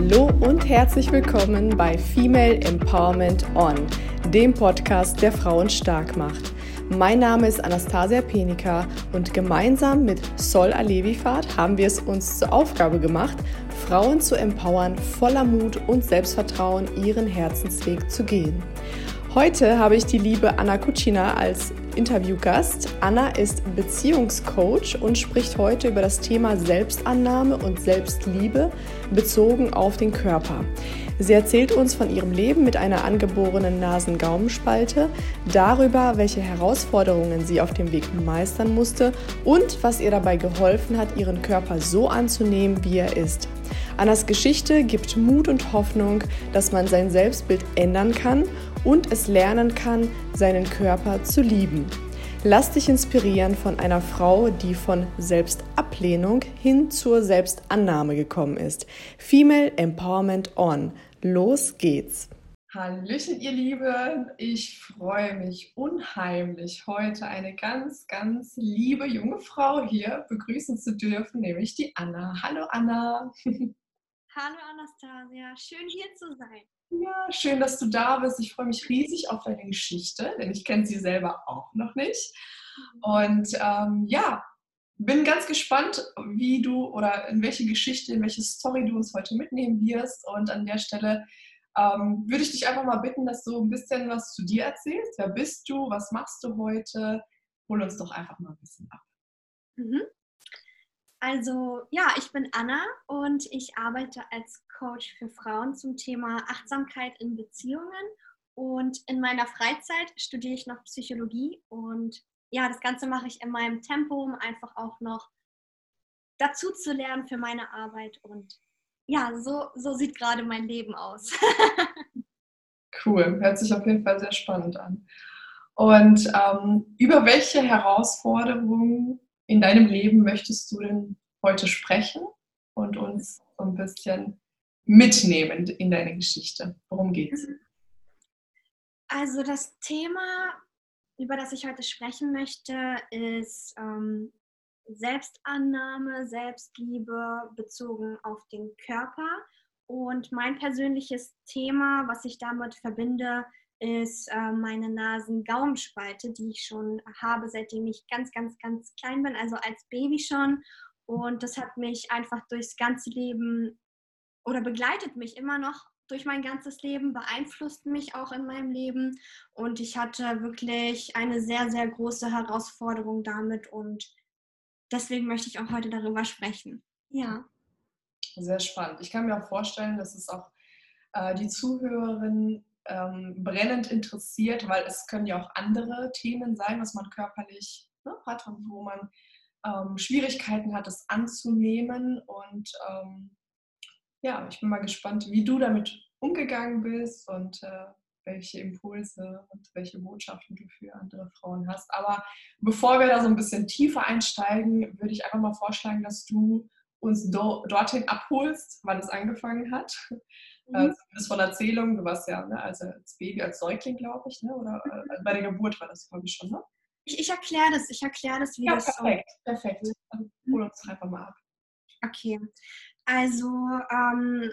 Hallo und herzlich willkommen bei Female Empowerment On, dem Podcast, der Frauen stark macht. Mein Name ist Anastasia Penika und gemeinsam mit Sol Alevifat haben wir es uns zur Aufgabe gemacht, Frauen zu empowern, voller Mut und Selbstvertrauen ihren Herzensweg zu gehen. Heute habe ich die liebe Anna Kutschina als Interviewgast. Anna ist Beziehungscoach und spricht heute über das Thema Selbstannahme und Selbstliebe bezogen auf den Körper. Sie erzählt uns von ihrem Leben mit einer angeborenen Nasen-Gaumenspalte, darüber, welche Herausforderungen sie auf dem Weg meistern musste und was ihr dabei geholfen hat, ihren Körper so anzunehmen, wie er ist. Annas Geschichte gibt Mut und Hoffnung, dass man sein Selbstbild ändern kann und es lernen kann, seinen Körper zu lieben. Lass dich inspirieren von einer Frau, die von Selbstablehnung hin zur Selbstannahme gekommen ist. Female Empowerment On. Los geht's! Hallöchen, ihr Lieben. Ich freue mich unheimlich, heute eine ganz, ganz liebe junge Frau hier begrüßen zu dürfen, nämlich die Anna. Hallo, Anna. Hallo, Anastasia. Schön hier zu sein. Ja, schön, dass du da bist. Ich freue mich riesig auf deine Geschichte, denn ich kenne sie selber auch noch nicht. Und ähm, ja, bin ganz gespannt, wie du oder in welche Geschichte, in welche Story du uns heute mitnehmen wirst. Und an der Stelle ähm, würde ich dich einfach mal bitten, dass du ein bisschen was zu dir erzählst. Wer bist du? Was machst du heute? Hol uns doch einfach mal ein bisschen ab. Mhm. Also ja, ich bin Anna und ich arbeite als Coach für Frauen zum Thema Achtsamkeit in Beziehungen. Und in meiner Freizeit studiere ich noch Psychologie und ja, das Ganze mache ich in meinem Tempo, um einfach auch noch dazu zu lernen für meine Arbeit. Und ja, so, so sieht gerade mein Leben aus. cool, hört sich auf jeden Fall sehr spannend an. Und ähm, über welche Herausforderungen in deinem Leben möchtest du denn heute sprechen und uns so ein bisschen mitnehmen in deine Geschichte? Worum geht's? Also das Thema, über das ich heute sprechen möchte, ist ähm, Selbstannahme, Selbstliebe bezogen auf den Körper. Und mein persönliches Thema, was ich damit verbinde, ist äh, meine Nasen-Gaumenspalte, die ich schon habe, seitdem ich ganz, ganz, ganz klein bin, also als Baby schon. Und das hat mich einfach durchs ganze Leben oder begleitet mich immer noch durch mein ganzes Leben, beeinflusst mich auch in meinem Leben. Und ich hatte wirklich eine sehr, sehr große Herausforderung damit. Und deswegen möchte ich auch heute darüber sprechen. Ja. Sehr spannend. Ich kann mir auch vorstellen, dass es auch äh, die Zuhörerinnen ähm, brennend interessiert, weil es können ja auch andere Themen sein, was man körperlich ne, hat wo man ähm, Schwierigkeiten hat, es anzunehmen. Und ähm, ja, ich bin mal gespannt, wie du damit umgegangen bist und äh, welche Impulse und welche Botschaften du für andere Frauen hast. Aber bevor wir da so ein bisschen tiefer einsteigen, würde ich einfach mal vorschlagen, dass du uns do dorthin abholst, wann es angefangen hat. Mhm. Äh, zumindest von Erzählungen, du warst ja ne, also als Baby, als Säugling, glaube ich, ne? oder äh, bei der Geburt war das, glaube ich, schon, ne? Ich, ich erkläre das, ich erkläre das, wie ja, das perfekt, so. perfekt. Dann hol uns einfach mal ab. Okay, also ähm,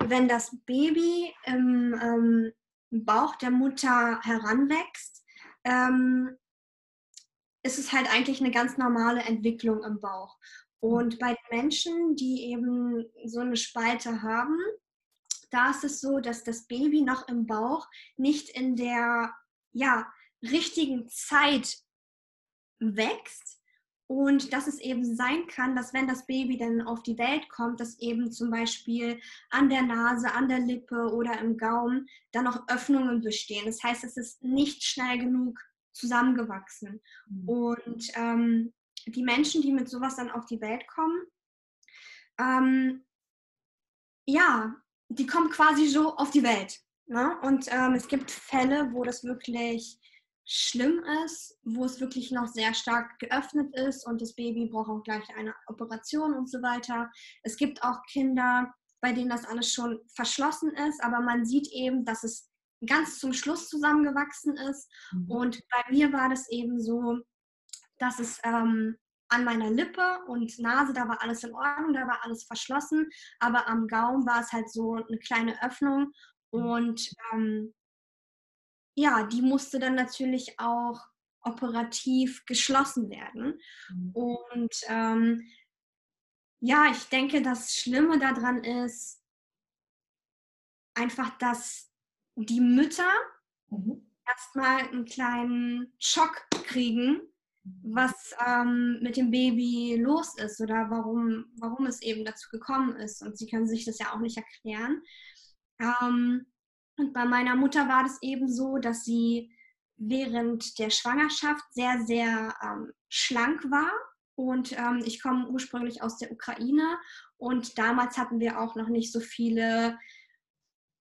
wenn das Baby im ähm, Bauch der Mutter heranwächst, ähm, ist es halt eigentlich eine ganz normale Entwicklung im Bauch. Und bei Menschen, die eben so eine Spalte haben, da ist es so, dass das Baby noch im Bauch nicht in der ja, richtigen Zeit wächst und dass es eben sein kann, dass wenn das Baby dann auf die Welt kommt, dass eben zum Beispiel an der Nase, an der Lippe oder im Gaumen dann noch Öffnungen bestehen. Das heißt, es ist nicht schnell genug zusammengewachsen. Mhm. Und ähm, die Menschen, die mit sowas dann auf die Welt kommen, ähm, ja, die kommen quasi so auf die Welt. Ne? Und ähm, es gibt Fälle, wo das wirklich schlimm ist, wo es wirklich noch sehr stark geöffnet ist und das Baby braucht auch gleich eine Operation und so weiter. Es gibt auch Kinder, bei denen das alles schon verschlossen ist, aber man sieht eben, dass es ganz zum Schluss zusammengewachsen ist. Mhm. Und bei mir war das eben so, dass es ähm, an meiner Lippe und Nase, da war alles in Ordnung, da war alles verschlossen, aber am Gaumen war es halt so eine kleine Öffnung und ähm, ja, die musste dann natürlich auch operativ geschlossen werden. Mhm. Und ähm, ja, ich denke, das Schlimme daran ist einfach, dass die Mütter mhm. erstmal einen kleinen Schock kriegen, was ähm, mit dem Baby los ist oder warum, warum es eben dazu gekommen ist. Und sie können sich das ja auch nicht erklären. Ähm, und bei meiner Mutter war das eben so, dass sie während der Schwangerschaft sehr, sehr ähm, schlank war. Und ähm, ich komme ursprünglich aus der Ukraine und damals hatten wir auch noch nicht so viele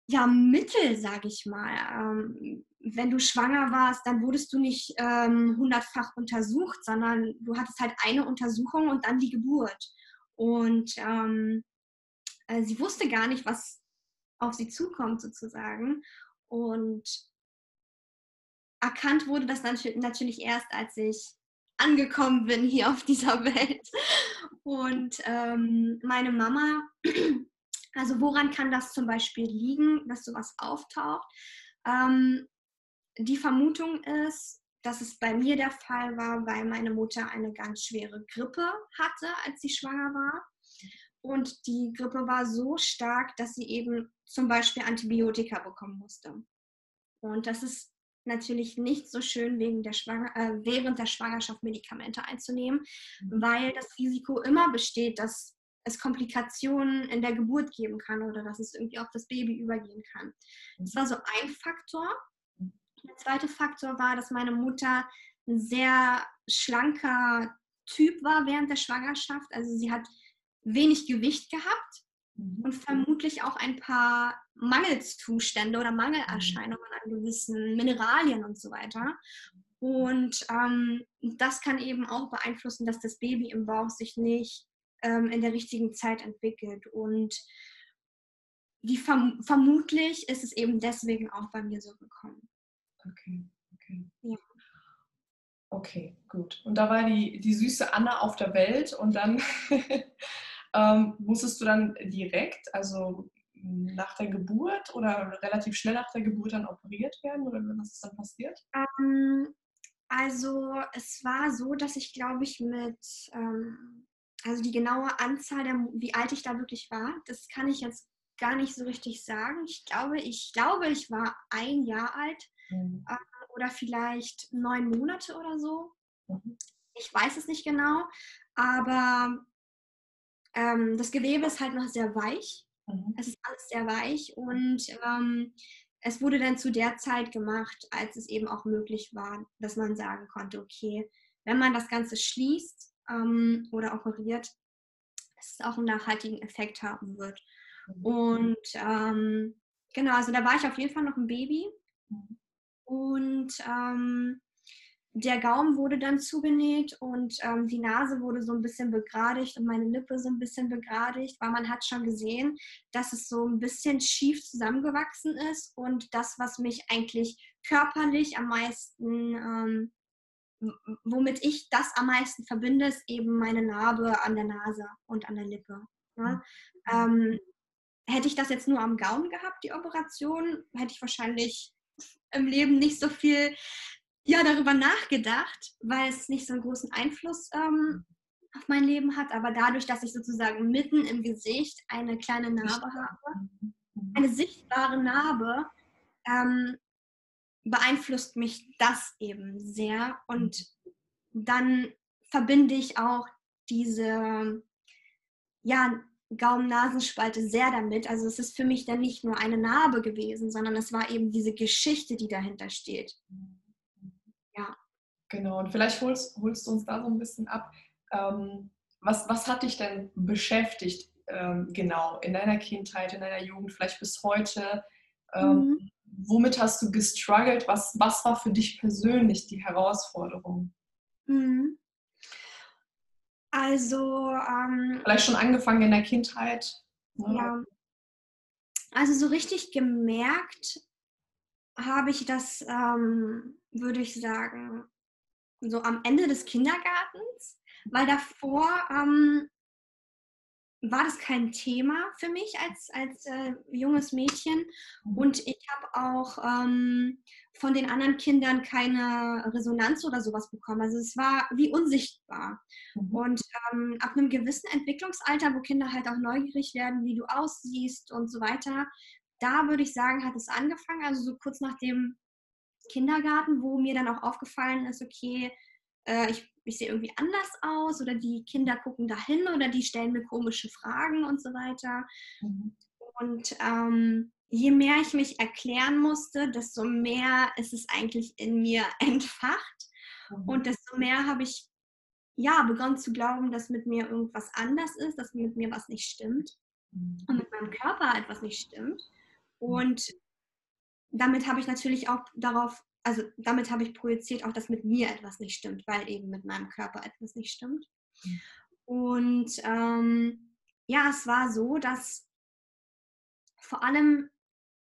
ja, Mittel, sage ich mal. Ähm, wenn du schwanger warst, dann wurdest du nicht ähm, hundertfach untersucht, sondern du hattest halt eine Untersuchung und dann die Geburt. Und ähm, äh, sie wusste gar nicht, was auf sie zukommt sozusagen. Und erkannt wurde das natürlich erst, als ich angekommen bin hier auf dieser Welt. Und ähm, meine Mama, also woran kann das zum Beispiel liegen, dass sowas auftaucht? Ähm, die Vermutung ist, dass es bei mir der Fall war, weil meine Mutter eine ganz schwere Grippe hatte, als sie schwanger war. Und die Grippe war so stark, dass sie eben zum Beispiel Antibiotika bekommen musste. Und das ist natürlich nicht so schön wegen der Schwanger äh, während der Schwangerschaft Medikamente einzunehmen, mhm. weil das Risiko immer besteht, dass es Komplikationen in der Geburt geben kann oder dass es irgendwie auf das Baby übergehen kann. Das war so ein Faktor. Der zweite Faktor war, dass meine Mutter ein sehr schlanker Typ war während der Schwangerschaft. Also sie hat wenig Gewicht gehabt mhm. und vermutlich auch ein paar Mangelzustände oder Mangelerscheinungen an gewissen Mineralien und so weiter. Und ähm, das kann eben auch beeinflussen, dass das Baby im Bauch sich nicht ähm, in der richtigen Zeit entwickelt. Und die verm vermutlich ist es eben deswegen auch bei mir so gekommen. Okay, okay. Ja. Okay, gut. Und da war die, die süße Anna auf der Welt und dann ähm, musstest du dann direkt, also nach der Geburt oder relativ schnell nach der Geburt dann operiert werden oder was ist dann passiert? Ähm, also es war so, dass ich glaube ich mit, ähm, also die genaue Anzahl, der, wie alt ich da wirklich war, das kann ich jetzt gar nicht so richtig sagen. Ich glaube, ich glaube, ich war ein Jahr alt mhm. äh, oder vielleicht neun Monate oder so. Mhm. Ich weiß es nicht genau, aber ähm, das Gewebe ist halt noch sehr weich. Mhm. Es ist alles sehr weich und ähm, es wurde dann zu der Zeit gemacht, als es eben auch möglich war, dass man sagen konnte, okay, wenn man das Ganze schließt ähm, oder operiert, dass es auch einen nachhaltigen Effekt haben wird. Mhm. Und ähm, genau, also da war ich auf jeden Fall noch ein Baby. Mhm. Und ähm, der Gaumen wurde dann zugenäht und ähm, die Nase wurde so ein bisschen begradigt und meine Lippe so ein bisschen begradigt, weil man hat schon gesehen, dass es so ein bisschen schief zusammengewachsen ist und das, was mich eigentlich körperlich am meisten, ähm, womit ich das am meisten verbinde, ist eben meine Narbe an der Nase und an der Lippe. Ne? Ähm, hätte ich das jetzt nur am Gaumen gehabt, die Operation, hätte ich wahrscheinlich im Leben nicht so viel ja darüber nachgedacht, weil es nicht so einen großen Einfluss ähm, auf mein Leben hat, aber dadurch, dass ich sozusagen mitten im Gesicht eine kleine Narbe habe, mhm. eine sichtbare Narbe, ähm, beeinflusst mich das eben sehr und dann verbinde ich auch diese ja, Gaumen-Nasenspalte sehr damit. Also es ist für mich dann nicht nur eine Narbe gewesen, sondern es war eben diese Geschichte, die dahinter steht. Genau, und vielleicht holst, holst du uns da so ein bisschen ab. Ähm, was, was hat dich denn beschäftigt, ähm, genau, in deiner Kindheit, in deiner Jugend, vielleicht bis heute? Ähm, mhm. Womit hast du gestruggelt? Was, was war für dich persönlich die Herausforderung? Mhm. Also. Ähm, vielleicht schon angefangen in der Kindheit? Ne? Ja. Also so richtig gemerkt habe ich das, ähm, würde ich sagen, so am Ende des Kindergartens, weil davor ähm, war das kein Thema für mich als, als äh, junges Mädchen. Und ich habe auch ähm, von den anderen Kindern keine Resonanz oder sowas bekommen. Also es war wie unsichtbar. Mhm. Und ähm, ab einem gewissen Entwicklungsalter, wo Kinder halt auch neugierig werden, wie du aussiehst und so weiter, da würde ich sagen, hat es angefangen. Also so kurz nach dem Kindergarten, wo mir dann auch aufgefallen ist, okay, äh, ich ich sehe irgendwie anders aus oder die Kinder gucken dahin oder die stellen mir komische Fragen und so weiter. Mhm. Und ähm, je mehr ich mich erklären musste, desto mehr ist es eigentlich in mir entfacht. Mhm. Und desto mehr habe ich ja begonnen zu glauben, dass mit mir irgendwas anders ist, dass mit mir was nicht stimmt mhm. und mit meinem Körper etwas nicht stimmt. Mhm. Und damit habe ich natürlich auch darauf also damit habe ich projiziert auch, dass mit mir etwas nicht stimmt, weil eben mit meinem Körper etwas nicht stimmt. Und ähm, ja, es war so, dass vor allem,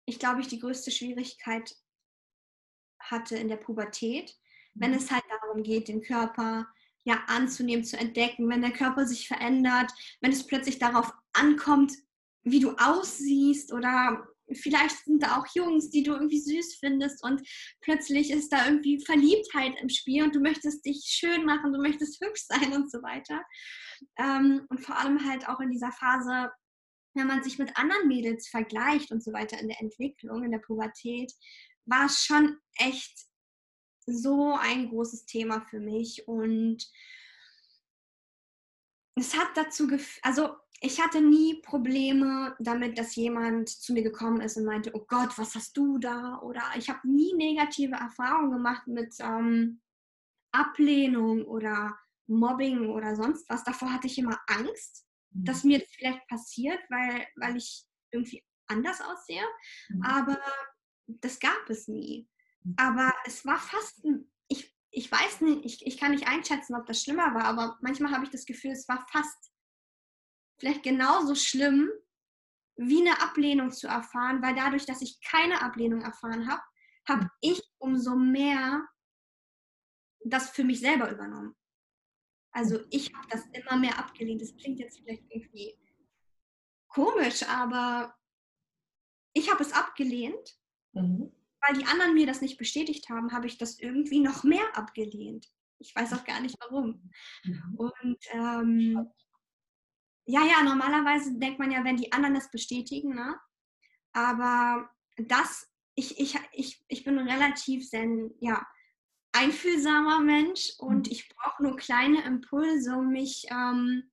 ich glaube, ich die größte Schwierigkeit hatte in der Pubertät, wenn mhm. es halt darum geht, den Körper ja anzunehmen, zu entdecken, wenn der Körper sich verändert, wenn es plötzlich darauf ankommt, wie du aussiehst oder vielleicht sind da auch Jungs, die du irgendwie süß findest und plötzlich ist da irgendwie Verliebtheit im Spiel und du möchtest dich schön machen, du möchtest hübsch sein und so weiter. Ähm, und vor allem halt auch in dieser Phase, wenn man sich mit anderen Mädels vergleicht und so weiter in der Entwicklung, in der Pubertät, war es schon echt so ein großes Thema für mich und es hat dazu geführt, also ich hatte nie Probleme damit, dass jemand zu mir gekommen ist und meinte, oh Gott, was hast du da? Oder ich habe nie negative Erfahrungen gemacht mit ähm, Ablehnung oder Mobbing oder sonst was. Davor hatte ich immer Angst, mhm. dass mir das vielleicht passiert, weil, weil ich irgendwie anders aussehe. Mhm. Aber das gab es nie. Mhm. Aber es war fast, ich, ich weiß nicht, ich, ich kann nicht einschätzen, ob das schlimmer war, aber manchmal habe ich das Gefühl, es war fast vielleicht genauso schlimm, wie eine Ablehnung zu erfahren, weil dadurch, dass ich keine Ablehnung erfahren habe, habe ich umso mehr das für mich selber übernommen. Also ich habe das immer mehr abgelehnt. Das klingt jetzt vielleicht irgendwie komisch, aber ich habe es abgelehnt, mhm. weil die anderen mir das nicht bestätigt haben, habe ich das irgendwie noch mehr abgelehnt. Ich weiß auch gar nicht warum. Mhm. Und ähm, ja, ja, normalerweise denkt man ja, wenn die anderen das bestätigen, ne? Aber das, ich, ich, ich, ich bin ein relativ sen, ja, einfühlsamer Mensch und mhm. ich brauche nur kleine Impulse, um mich, ähm,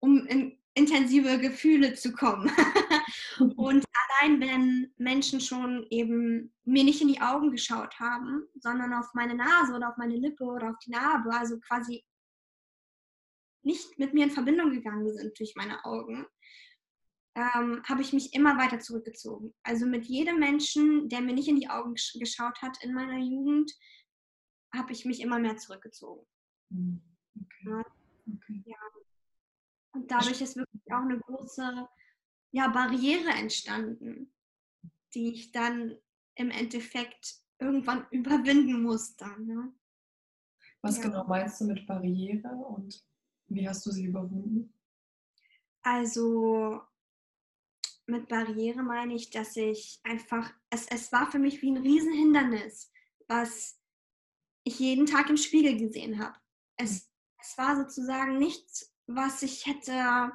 um in intensive Gefühle zu kommen. und allein wenn Menschen schon eben mir nicht in die Augen geschaut haben, sondern auf meine Nase oder auf meine Lippe oder auf die Narbe, also quasi nicht mit mir in Verbindung gegangen sind durch meine Augen, ähm, habe ich mich immer weiter zurückgezogen. Also mit jedem Menschen, der mir nicht in die Augen geschaut hat in meiner Jugend, habe ich mich immer mehr zurückgezogen. Hm, okay. Ja. Okay. ja. Und dadurch ist wirklich auch eine große ja, Barriere entstanden, die ich dann im Endeffekt irgendwann überwinden musste. Ne? Was ja. genau meinst du mit Barriere und wie hast du sie überwunden? Also mit Barriere meine ich, dass ich einfach, es, es war für mich wie ein Riesenhindernis, was ich jeden Tag im Spiegel gesehen habe. Es, es war sozusagen nichts, was ich hätte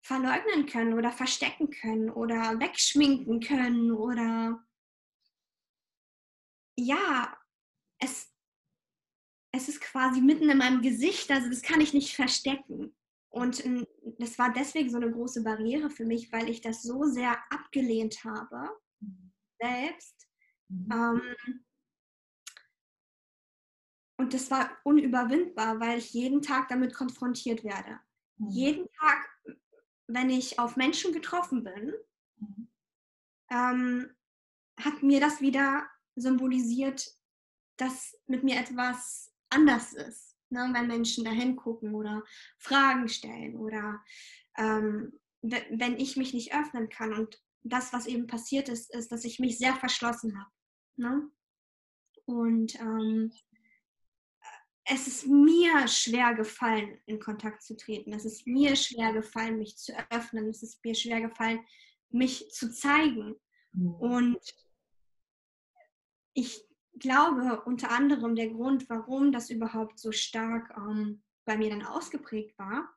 verleugnen können oder verstecken können oder wegschminken können oder ja, es, es ist quasi mitten in meinem Gesicht, also das kann ich nicht verstecken. Und das war deswegen so eine große Barriere für mich, weil ich das so sehr abgelehnt habe, selbst. Mhm. Ähm, und das war unüberwindbar, weil ich jeden Tag damit konfrontiert werde. Mhm. Jeden Tag, wenn ich auf Menschen getroffen bin, mhm. ähm, hat mir das wieder symbolisiert, dass mit mir etwas anders ist, ne? wenn Menschen da hingucken oder Fragen stellen oder ähm, wenn ich mich nicht öffnen kann. Und das, was eben passiert ist, ist, dass ich mich sehr verschlossen habe. Ne? Und ähm, es ist mir schwer gefallen, in Kontakt zu treten. Es ist mir schwer gefallen, mich zu öffnen. Es ist mir schwer gefallen, mich zu zeigen. Mhm. Und ich glaube, unter anderem der Grund, warum das überhaupt so stark ähm, bei mir dann ausgeprägt war,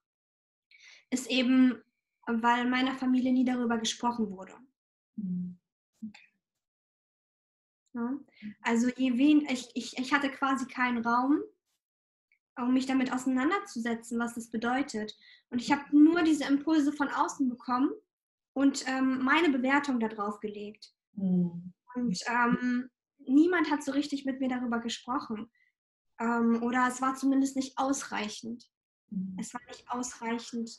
ist eben, weil meiner Familie nie darüber gesprochen wurde. Mhm. Okay. Ja? Also je wen, ich, ich, ich hatte quasi keinen Raum, um mich damit auseinanderzusetzen, was das bedeutet. Und ich habe nur diese Impulse von außen bekommen und ähm, meine Bewertung darauf gelegt. Mhm. Und ähm, niemand hat so richtig mit mir darüber gesprochen. Ähm, oder es war zumindest nicht ausreichend. Mhm. Es war nicht ausreichend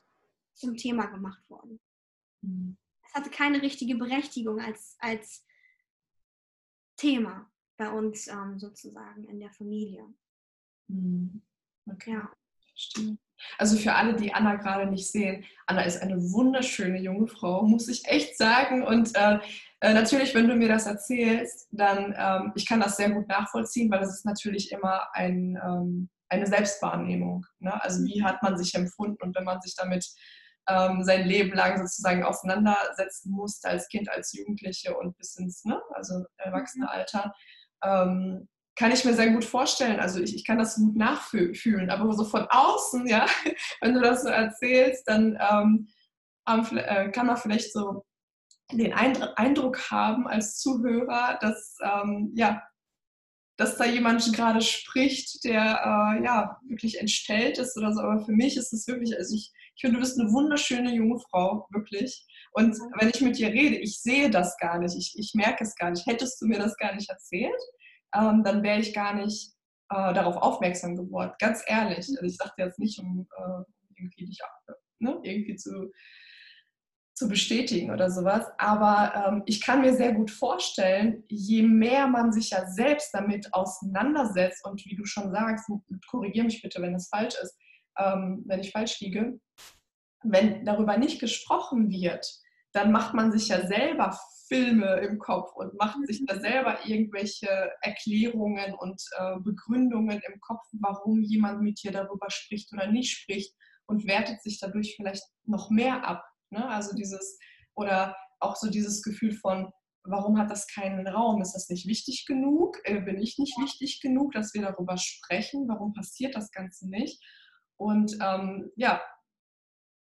zum Thema gemacht worden. Mhm. Es hatte keine richtige Berechtigung als, als Thema bei uns ähm, sozusagen in der Familie. Mhm. Okay. Ja. Verstehe. Also für alle, die Anna gerade nicht sehen, Anna ist eine wunderschöne junge Frau, muss ich echt sagen. Und äh, äh, natürlich, wenn du mir das erzählst, dann ähm, ich kann das sehr gut nachvollziehen, weil das ist natürlich immer ein, ähm, eine Selbstwahrnehmung. Ne? Also wie hat man sich empfunden und wenn man sich damit ähm, sein Leben lang sozusagen auseinandersetzen musste als Kind, als Jugendliche und bis ins ne? also Erwachsenealter, ähm, kann ich mir sehr gut vorstellen. Also ich, ich kann das gut nachfühlen, aber so von außen, ja, wenn du das so erzählst, dann ähm, äh, kann man vielleicht so den Eindruck haben als Zuhörer, dass ähm, ja, dass da jemand gerade spricht, der äh, ja wirklich entstellt ist oder so. Aber für mich ist es wirklich, also ich, ich finde, du bist eine wunderschöne junge Frau, wirklich. Und wenn ich mit dir rede, ich sehe das gar nicht, ich, ich merke es gar nicht. Hättest du mir das gar nicht erzählt, ähm, dann wäre ich gar nicht äh, darauf aufmerksam geworden. Ganz ehrlich. Also ich sagte jetzt nicht, um äh, irgendwie dich ne, irgendwie zu, zu bestätigen oder sowas. Aber ähm, ich kann mir sehr gut vorstellen, je mehr man sich ja selbst damit auseinandersetzt und wie du schon sagst, korrigiere mich bitte, wenn es falsch ist, ähm, wenn ich falsch liege, wenn darüber nicht gesprochen wird, dann macht man sich ja selber Filme im Kopf und macht sich da selber irgendwelche Erklärungen und äh, Begründungen im Kopf, warum jemand mit dir darüber spricht oder nicht spricht und wertet sich dadurch vielleicht noch mehr ab. Ne? Also dieses, oder auch so dieses Gefühl von, warum hat das keinen Raum? Ist das nicht wichtig genug? Äh, bin ich nicht wichtig genug, dass wir darüber sprechen? Warum passiert das Ganze nicht? Und ähm, ja,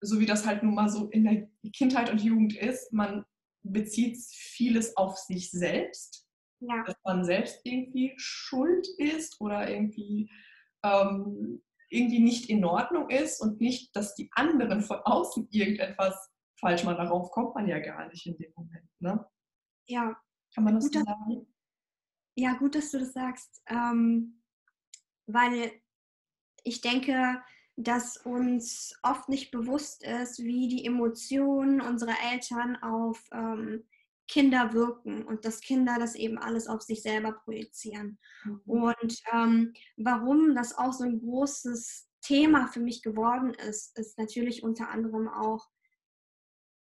so wie das halt nun mal so in der Kindheit und Jugend ist, man bezieht vieles auf sich selbst, ja. dass man selbst irgendwie schuld ist oder irgendwie, ähm, irgendwie nicht in Ordnung ist und nicht, dass die anderen von außen irgendetwas falsch machen. Darauf kommt man ja gar nicht in dem Moment. Ne? Ja. Kann man das gut, so sagen? Ja, gut, dass du das sagst. Ähm, weil ich denke, dass uns oft nicht bewusst ist, wie die Emotionen unserer Eltern auf ähm, Kinder wirken und dass Kinder das eben alles auf sich selber projizieren. Mhm. Und ähm, warum das auch so ein großes Thema für mich geworden ist, ist natürlich unter anderem auch,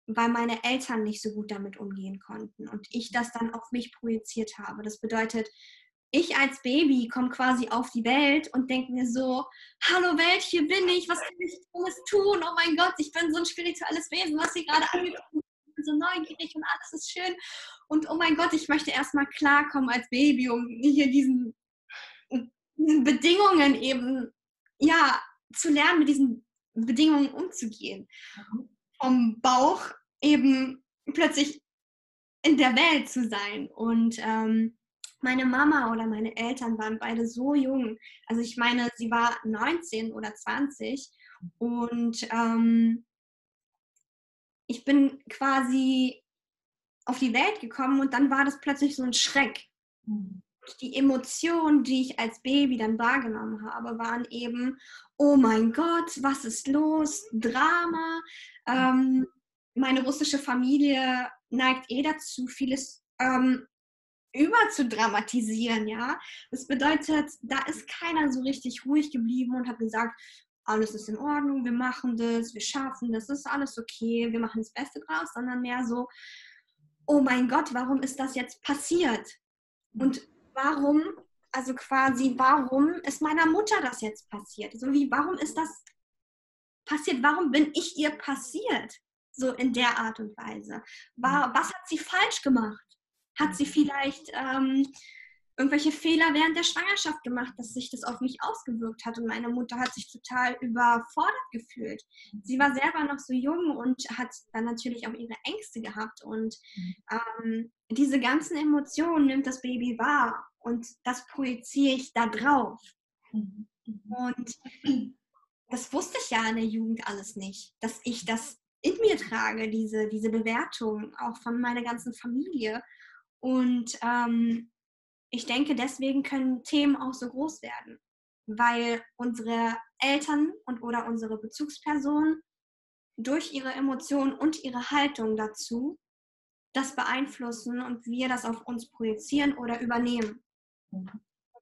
weil meine Eltern nicht so gut damit umgehen konnten und ich das dann auf mich projiziert habe. Das bedeutet, ich als Baby komme quasi auf die Welt und denke mir so, hallo Welt, hier bin ich, was kann ich Tolles tun? Oh mein Gott, ich bin so ein spirituelles Wesen, was hier gerade angekommen ich bin so neugierig und alles ist schön. Und oh mein Gott, ich möchte erstmal klarkommen als Baby, um hier diesen, diesen Bedingungen eben, ja, zu lernen, mit diesen Bedingungen umzugehen. Vom Bauch eben plötzlich in der Welt zu sein. Und ähm, meine Mama oder meine Eltern waren beide so jung. Also ich meine, sie war 19 oder 20 und ähm, ich bin quasi auf die Welt gekommen und dann war das plötzlich so ein Schreck. Die Emotionen, die ich als Baby dann wahrgenommen habe, waren eben, oh mein Gott, was ist los? Drama. Ähm, meine russische Familie neigt eh dazu, vieles ähm, überzudramatisieren, ja. Das bedeutet, da ist keiner so richtig ruhig geblieben und hat gesagt, alles ist in Ordnung, wir machen das, wir schaffen das, ist alles okay, wir machen das Beste draus, sondern mehr so, oh mein Gott, warum ist das jetzt passiert? Und warum also quasi, warum ist meiner Mutter das jetzt passiert? So wie, warum ist das passiert? Warum bin ich ihr passiert? So in der Art und Weise. War, was hat sie falsch gemacht? Hat sie vielleicht ähm, irgendwelche Fehler während der Schwangerschaft gemacht, dass sich das auf mich ausgewirkt hat. Und meine Mutter hat sich total überfordert gefühlt. Sie war selber noch so jung und hat dann natürlich auch ihre Ängste gehabt. Und ähm, diese ganzen Emotionen nimmt das Baby wahr und das projiziere ich da drauf. Und das wusste ich ja in der Jugend alles nicht, dass ich das in mir trage, diese, diese Bewertung auch von meiner ganzen Familie. Und ähm, ich denke, deswegen können Themen auch so groß werden, weil unsere Eltern und oder unsere Bezugspersonen durch ihre Emotionen und ihre Haltung dazu das beeinflussen und wir das auf uns projizieren oder übernehmen.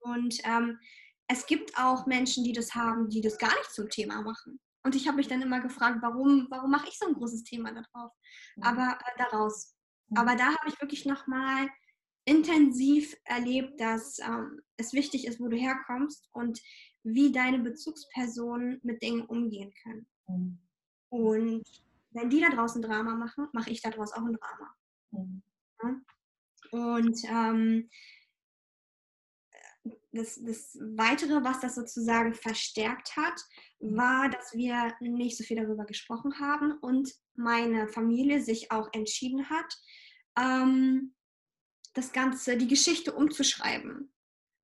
Und ähm, es gibt auch Menschen, die das haben, die das gar nicht zum Thema machen. Und ich habe mich dann immer gefragt, warum, warum mache ich so ein großes Thema darauf? Mhm. Aber äh, daraus. Mhm. Aber da habe ich wirklich nochmal intensiv erlebt, dass ähm, es wichtig ist, wo du herkommst und wie deine Bezugspersonen mit Dingen umgehen können. Mhm. Und wenn die da draußen Drama machen, mache ich daraus auch ein Drama. Mhm. Ja? Und ähm, das, das Weitere, was das sozusagen verstärkt hat, war, dass wir nicht so viel darüber gesprochen haben und meine Familie sich auch entschieden hat, ähm, das Ganze, die Geschichte umzuschreiben.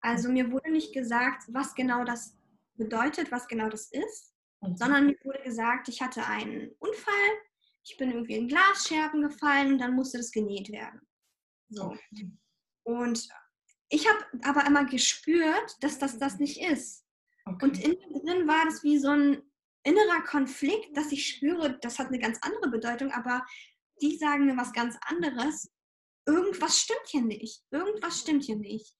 Also mir wurde nicht gesagt, was genau das bedeutet, was genau das ist, mhm. sondern mir wurde gesagt, ich hatte einen Unfall, ich bin irgendwie in Glasscherben gefallen und dann musste das genäht werden. So. Und ich habe aber immer gespürt, dass das das nicht ist. Okay. Und innen drin war das wie so ein innerer Konflikt, dass ich spüre, das hat eine ganz andere Bedeutung, aber die sagen mir was ganz anderes irgendwas stimmt hier nicht. Irgendwas stimmt hier nicht.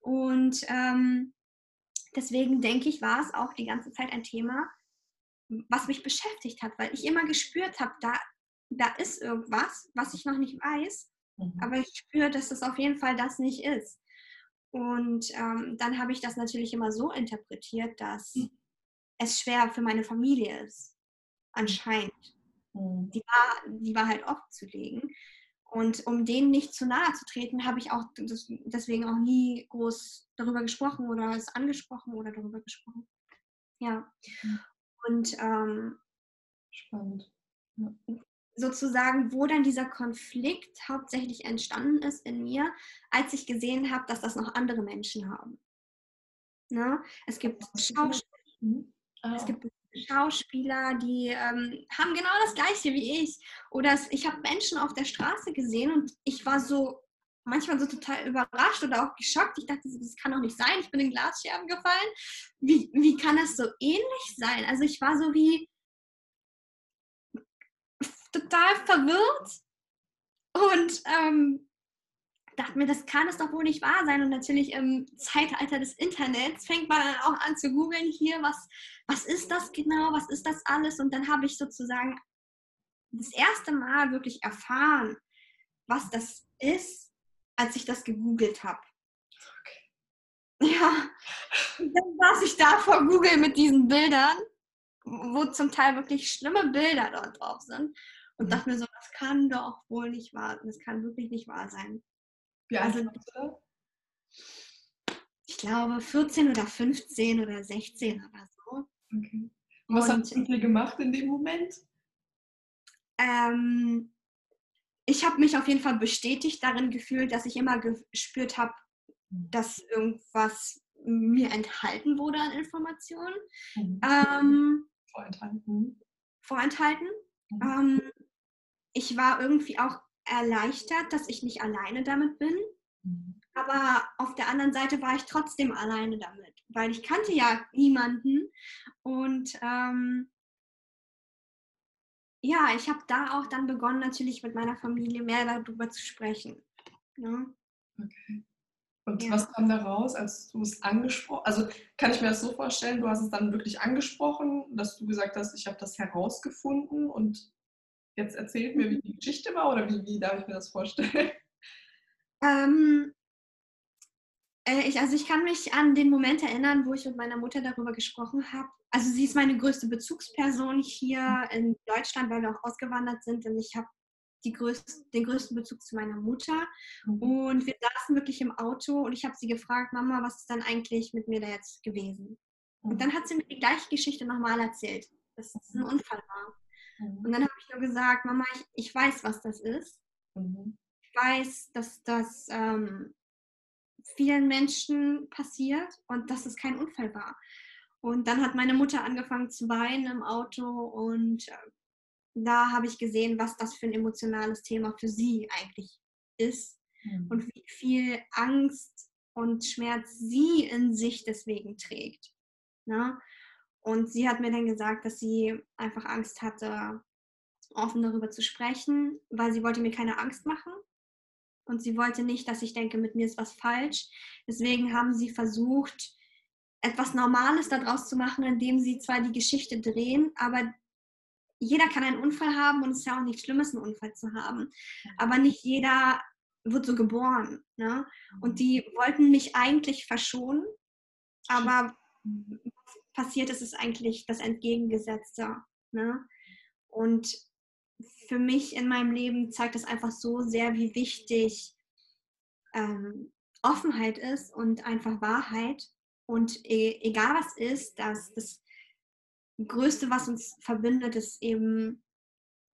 Und ähm, deswegen denke ich, war es auch die ganze Zeit ein Thema, was mich beschäftigt hat, weil ich immer gespürt habe, da, da ist irgendwas, was ich noch nicht weiß, mhm. aber ich spüre, dass es auf jeden Fall das nicht ist. Und ähm, dann habe ich das natürlich immer so interpretiert, dass mhm. es schwer für meine Familie ist, anscheinend. Mhm. Die, war, die zu legen. Und um denen nicht zu nahe zu treten, habe ich auch deswegen auch nie groß darüber gesprochen oder es angesprochen oder darüber gesprochen. Ja. Mhm. Und ähm, spannend. Ja. Sozusagen, wo dann dieser Konflikt hauptsächlich entstanden ist in mir, als ich gesehen habe, dass das noch andere Menschen haben. Ne? Es gibt Schauspieler. Mhm. Oh. Es gibt Schauspieler, die ähm, haben genau das gleiche wie ich. Oder ich habe Menschen auf der Straße gesehen und ich war so manchmal so total überrascht oder auch geschockt. Ich dachte, das kann doch nicht sein. Ich bin in Glasscherben gefallen. Wie, wie kann das so ähnlich sein? Also ich war so wie total verwirrt und ähm, dachte mir, das kann es doch wohl nicht wahr sein. Und natürlich im Zeitalter des Internets fängt man dann auch an zu googeln hier, was, was ist das genau, was ist das alles? Und dann habe ich sozusagen das erste Mal wirklich erfahren, was das ist, als ich das gegoogelt habe. Okay. Ja, dann saß ich da vor Google mit diesen Bildern, wo zum Teil wirklich schlimme Bilder dort drauf sind und mhm. dachte mir so, das kann doch wohl nicht wahr, sein. das kann wirklich nicht wahr sein. Wie alt also, du da? Ich glaube 14 oder 15 oder 16 oder so. Okay. Und was hast du gemacht in dem Moment? Ähm, ich habe mich auf jeden Fall bestätigt darin gefühlt, dass ich immer gespürt habe, dass irgendwas mir enthalten wurde an Informationen. Mhm. Ähm, vorenthalten. Vorenthalten. Mhm. Ähm, ich war irgendwie auch erleichtert, dass ich nicht alleine damit bin. Mhm. Aber auf der anderen Seite war ich trotzdem alleine damit, weil ich kannte ja niemanden. Und ähm, ja, ich habe da auch dann begonnen, natürlich mit meiner Familie mehr darüber zu sprechen. Ja. Okay. Und ja. was kam da raus, als du es angesprochen Also kann ich mir das so vorstellen, du hast es dann wirklich angesprochen, dass du gesagt hast, ich habe das herausgefunden und jetzt erzählt mir, wie die Geschichte war oder wie, wie darf ich mir das vorstellen? Ähm, Äh, ich, also ich kann mich an den Moment erinnern, wo ich mit meiner Mutter darüber gesprochen habe. Also sie ist meine größte Bezugsperson hier in Deutschland, weil wir auch ausgewandert sind und ich habe größte, den größten Bezug zu meiner Mutter. Mhm. Und wir saßen wirklich im Auto und ich habe sie gefragt, Mama, was ist dann eigentlich mit mir da jetzt gewesen? Mhm. Und dann hat sie mir die gleiche Geschichte nochmal erzählt, dass es ein mhm. Unfall war. Mhm. Und dann habe ich nur gesagt, Mama, ich, ich weiß, was das ist. Mhm. Ich weiß, dass das ähm, vielen Menschen passiert und dass es kein Unfall war. Und dann hat meine Mutter angefangen zu weinen im Auto und äh, da habe ich gesehen, was das für ein emotionales Thema für sie eigentlich ist mhm. und wie viel Angst und Schmerz sie in sich deswegen trägt. Ne? Und sie hat mir dann gesagt, dass sie einfach Angst hatte, offen darüber zu sprechen, weil sie wollte mir keine Angst machen. Und sie wollte nicht, dass ich denke, mit mir ist was falsch. Deswegen haben sie versucht, etwas Normales daraus zu machen, indem sie zwar die Geschichte drehen, aber jeder kann einen Unfall haben und es ist ja auch nichts Schlimmes, einen Unfall zu haben. Aber nicht jeder wird so geboren. Ne? Und die wollten mich eigentlich verschonen, aber passiert ist es eigentlich das Entgegengesetzte. Ne? Und für mich in meinem Leben zeigt es einfach so sehr, wie wichtig ähm, Offenheit ist und einfach Wahrheit. Und e egal was ist, dass das Größte, was uns verbindet, ist eben,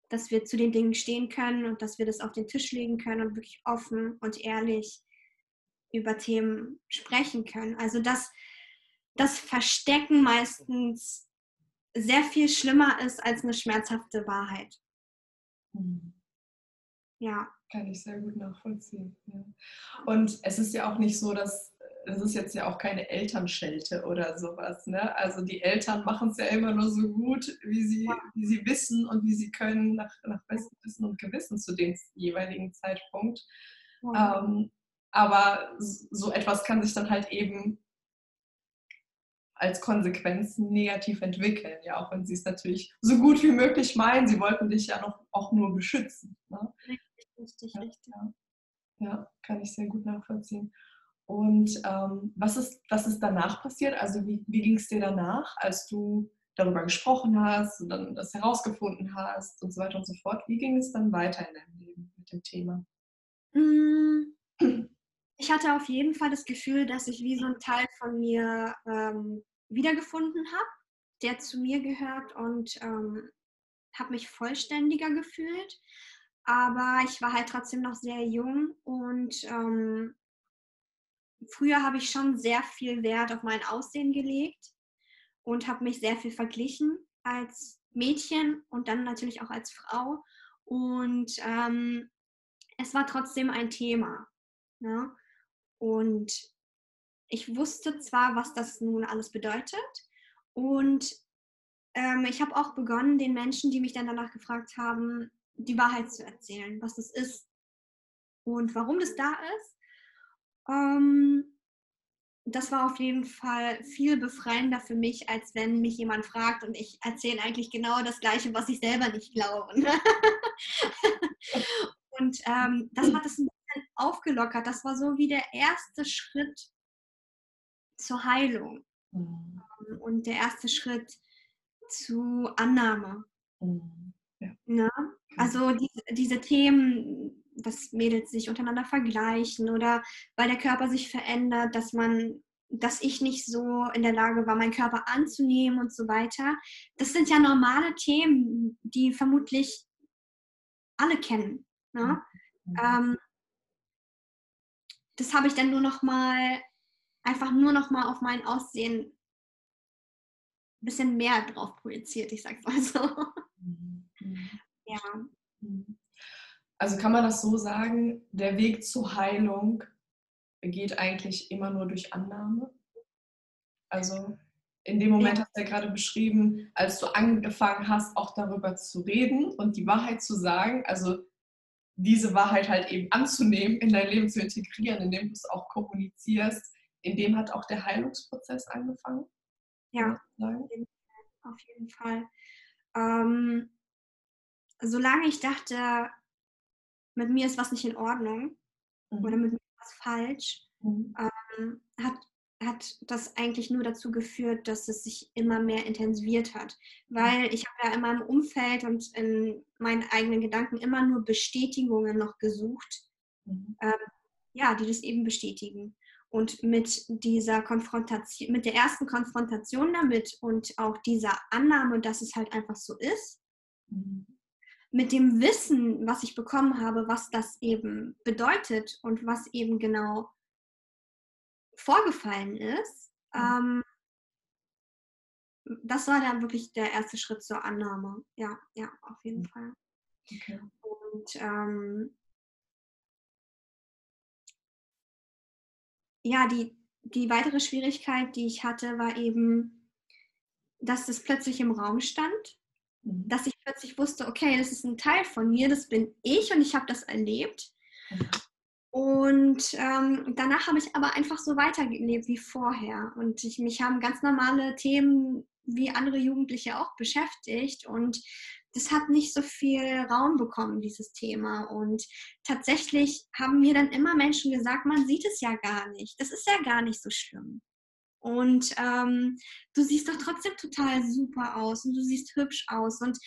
dass wir zu den Dingen stehen können und dass wir das auf den Tisch legen können und wirklich offen und ehrlich über Themen sprechen können. Also dass das Verstecken meistens sehr viel schlimmer ist als eine schmerzhafte Wahrheit. Hm. Ja. Kann ich sehr gut nachvollziehen. Ja. Und es ist ja auch nicht so, dass das ist jetzt ja auch keine Elternschelte oder sowas. Ne? Also die Eltern machen es ja immer nur so gut, wie sie, wie sie wissen und wie sie können, nach, nach bestem Wissen und Gewissen zu dem jeweiligen Zeitpunkt. Ja. Ähm, aber so etwas kann sich dann halt eben als Konsequenz negativ entwickeln, ja, auch wenn sie es natürlich so gut wie möglich meinen. Sie wollten dich ja noch auch nur beschützen. Ne? Richtig, richtig, ja, richtig. Ja. ja, kann ich sehr gut nachvollziehen. Und ähm, was, ist, was ist danach passiert? Also wie, wie ging es dir danach, als du darüber gesprochen hast und dann das herausgefunden hast und so weiter und so fort? Wie ging es dann weiter in deinem Leben mit dem Thema? Mm, ich hatte auf jeden Fall das Gefühl, dass ich wie so ein Teil von mir ähm, wiedergefunden habe, der zu mir gehört und ähm, habe mich vollständiger gefühlt. Aber ich war halt trotzdem noch sehr jung und ähm, früher habe ich schon sehr viel Wert auf mein Aussehen gelegt und habe mich sehr viel verglichen als Mädchen und dann natürlich auch als Frau. Und ähm, es war trotzdem ein Thema. Ne? Und ich wusste zwar, was das nun alles bedeutet. Und ähm, ich habe auch begonnen, den Menschen, die mich dann danach gefragt haben, die Wahrheit zu erzählen, was das ist und warum das da ist ähm, das war auf jeden Fall viel befreiender für mich, als wenn mich jemand fragt und ich erzähle eigentlich genau das Gleiche, was ich selber nicht glaube. und ähm, das hat es ein aufgelockert. Das war so wie der erste Schritt zur Heilung mhm. und der erste Schritt zu Annahme. Mhm. Ja. Ne? Also diese, diese Themen, dass Mädels sich untereinander vergleichen oder weil der Körper sich verändert, dass man, dass ich nicht so in der Lage war, meinen Körper anzunehmen und so weiter. Das sind ja normale Themen, die vermutlich alle kennen. Ne? Mhm. Ähm, das habe ich dann nur noch mal einfach nur noch mal auf mein Aussehen ein bisschen mehr drauf projiziert, ich sag's mal so. Mhm. Ja. Mhm. Also kann man das so sagen, der Weg zur Heilung geht eigentlich immer nur durch Annahme? Also in dem Moment hast du ja gerade beschrieben, als du angefangen hast, auch darüber zu reden und die Wahrheit zu sagen, also diese Wahrheit halt eben anzunehmen, in dein Leben zu integrieren, indem du es auch kommunizierst, in dem hat auch der Heilungsprozess angefangen? Ja, auf jeden Fall. Ähm, solange ich dachte, mit mir ist was nicht in Ordnung mhm. oder mit mir ist was falsch, mhm. ähm, hat, hat das eigentlich nur dazu geführt, dass es sich immer mehr intensiviert hat. Weil ich habe ja in meinem Umfeld und in meinen eigenen Gedanken immer nur Bestätigungen noch gesucht, mhm. ähm, ja, die das eben bestätigen. Und mit dieser Konfrontation, mit der ersten Konfrontation damit und auch dieser Annahme, dass es halt einfach so ist, mhm. mit dem Wissen, was ich bekommen habe, was das eben bedeutet und was eben genau vorgefallen ist, mhm. ähm, das war dann wirklich der erste Schritt zur Annahme. Ja, ja, auf jeden mhm. Fall. Okay. Und ähm, ja, die, die weitere Schwierigkeit, die ich hatte, war eben, dass das plötzlich im Raum stand, mhm. dass ich plötzlich wusste, okay, das ist ein Teil von mir, das bin ich und ich habe das erlebt. Mhm. Und ähm, danach habe ich aber einfach so weitergelebt wie vorher. Und ich, mich haben ganz normale Themen wie andere Jugendliche auch beschäftigt. Und das hat nicht so viel Raum bekommen, dieses Thema. Und tatsächlich haben mir dann immer Menschen gesagt, man sieht es ja gar nicht. Das ist ja gar nicht so schlimm. Und ähm, du siehst doch trotzdem total super aus und du siehst hübsch aus. Und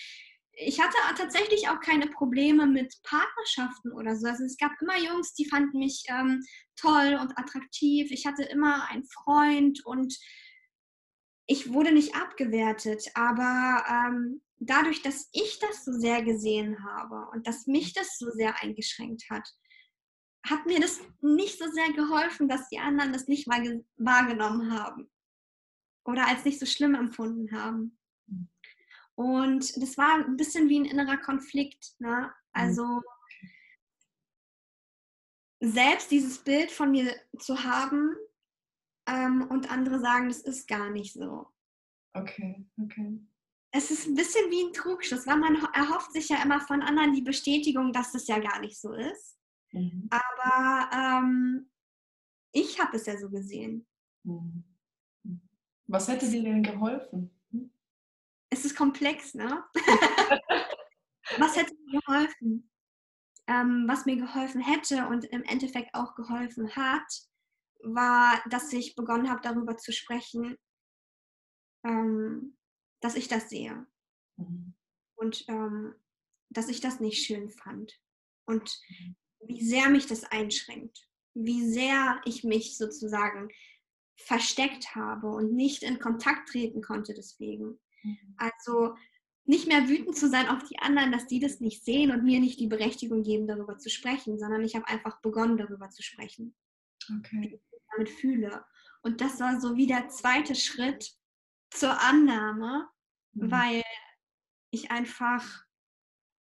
ich hatte tatsächlich auch keine Probleme mit Partnerschaften oder so. Also es gab immer Jungs, die fanden mich ähm, toll und attraktiv. Ich hatte immer einen Freund und ich wurde nicht abgewertet. Aber ähm, dadurch, dass ich das so sehr gesehen habe und dass mich das so sehr eingeschränkt hat, hat mir das nicht so sehr geholfen, dass die anderen das nicht wahrgenommen haben oder als nicht so schlimm empfunden haben. Und das war ein bisschen wie ein innerer Konflikt. Ne? Also selbst dieses Bild von mir zu haben ähm, und andere sagen, das ist gar nicht so. Okay, okay es ist ein bisschen wie ein Trugschluss, weil man erhofft sich ja immer von anderen die Bestätigung, dass das ja gar nicht so ist. Mhm. Aber ähm, ich habe es ja so gesehen. Mhm. Was hätte dir denn geholfen? Es ist komplex, ne? was hätte mir geholfen? Ähm, was mir geholfen hätte und im Endeffekt auch geholfen hat, war, dass ich begonnen habe, darüber zu sprechen, ähm, dass ich das sehe. Mhm. Und ähm, dass ich das nicht schön fand. Und mhm. wie sehr mich das einschränkt. Wie sehr ich mich sozusagen versteckt habe und nicht in Kontakt treten konnte deswegen. Mhm. Also nicht mehr wütend zu sein auf die anderen, dass die das nicht sehen und mir nicht die Berechtigung geben, darüber zu sprechen, sondern ich habe einfach begonnen, darüber zu sprechen. Okay. Wie ich damit fühle. Und das war so wie der zweite Schritt, zur Annahme, mhm. weil ich einfach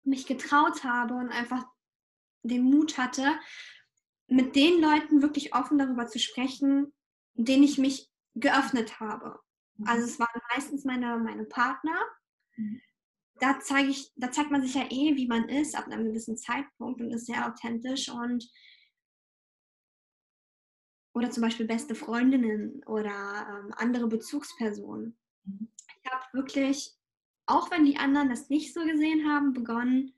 mich getraut habe und einfach den Mut hatte, mit den Leuten wirklich offen darüber zu sprechen, denen ich mich geöffnet habe. Mhm. Also es waren meistens meine, meine Partner. Mhm. Da, zeige ich, da zeigt man sich ja eh, wie man ist, ab einem gewissen Zeitpunkt und ist sehr authentisch und oder zum Beispiel beste Freundinnen oder ähm, andere Bezugspersonen. Mhm habe wirklich, auch wenn die anderen das nicht so gesehen haben, begonnen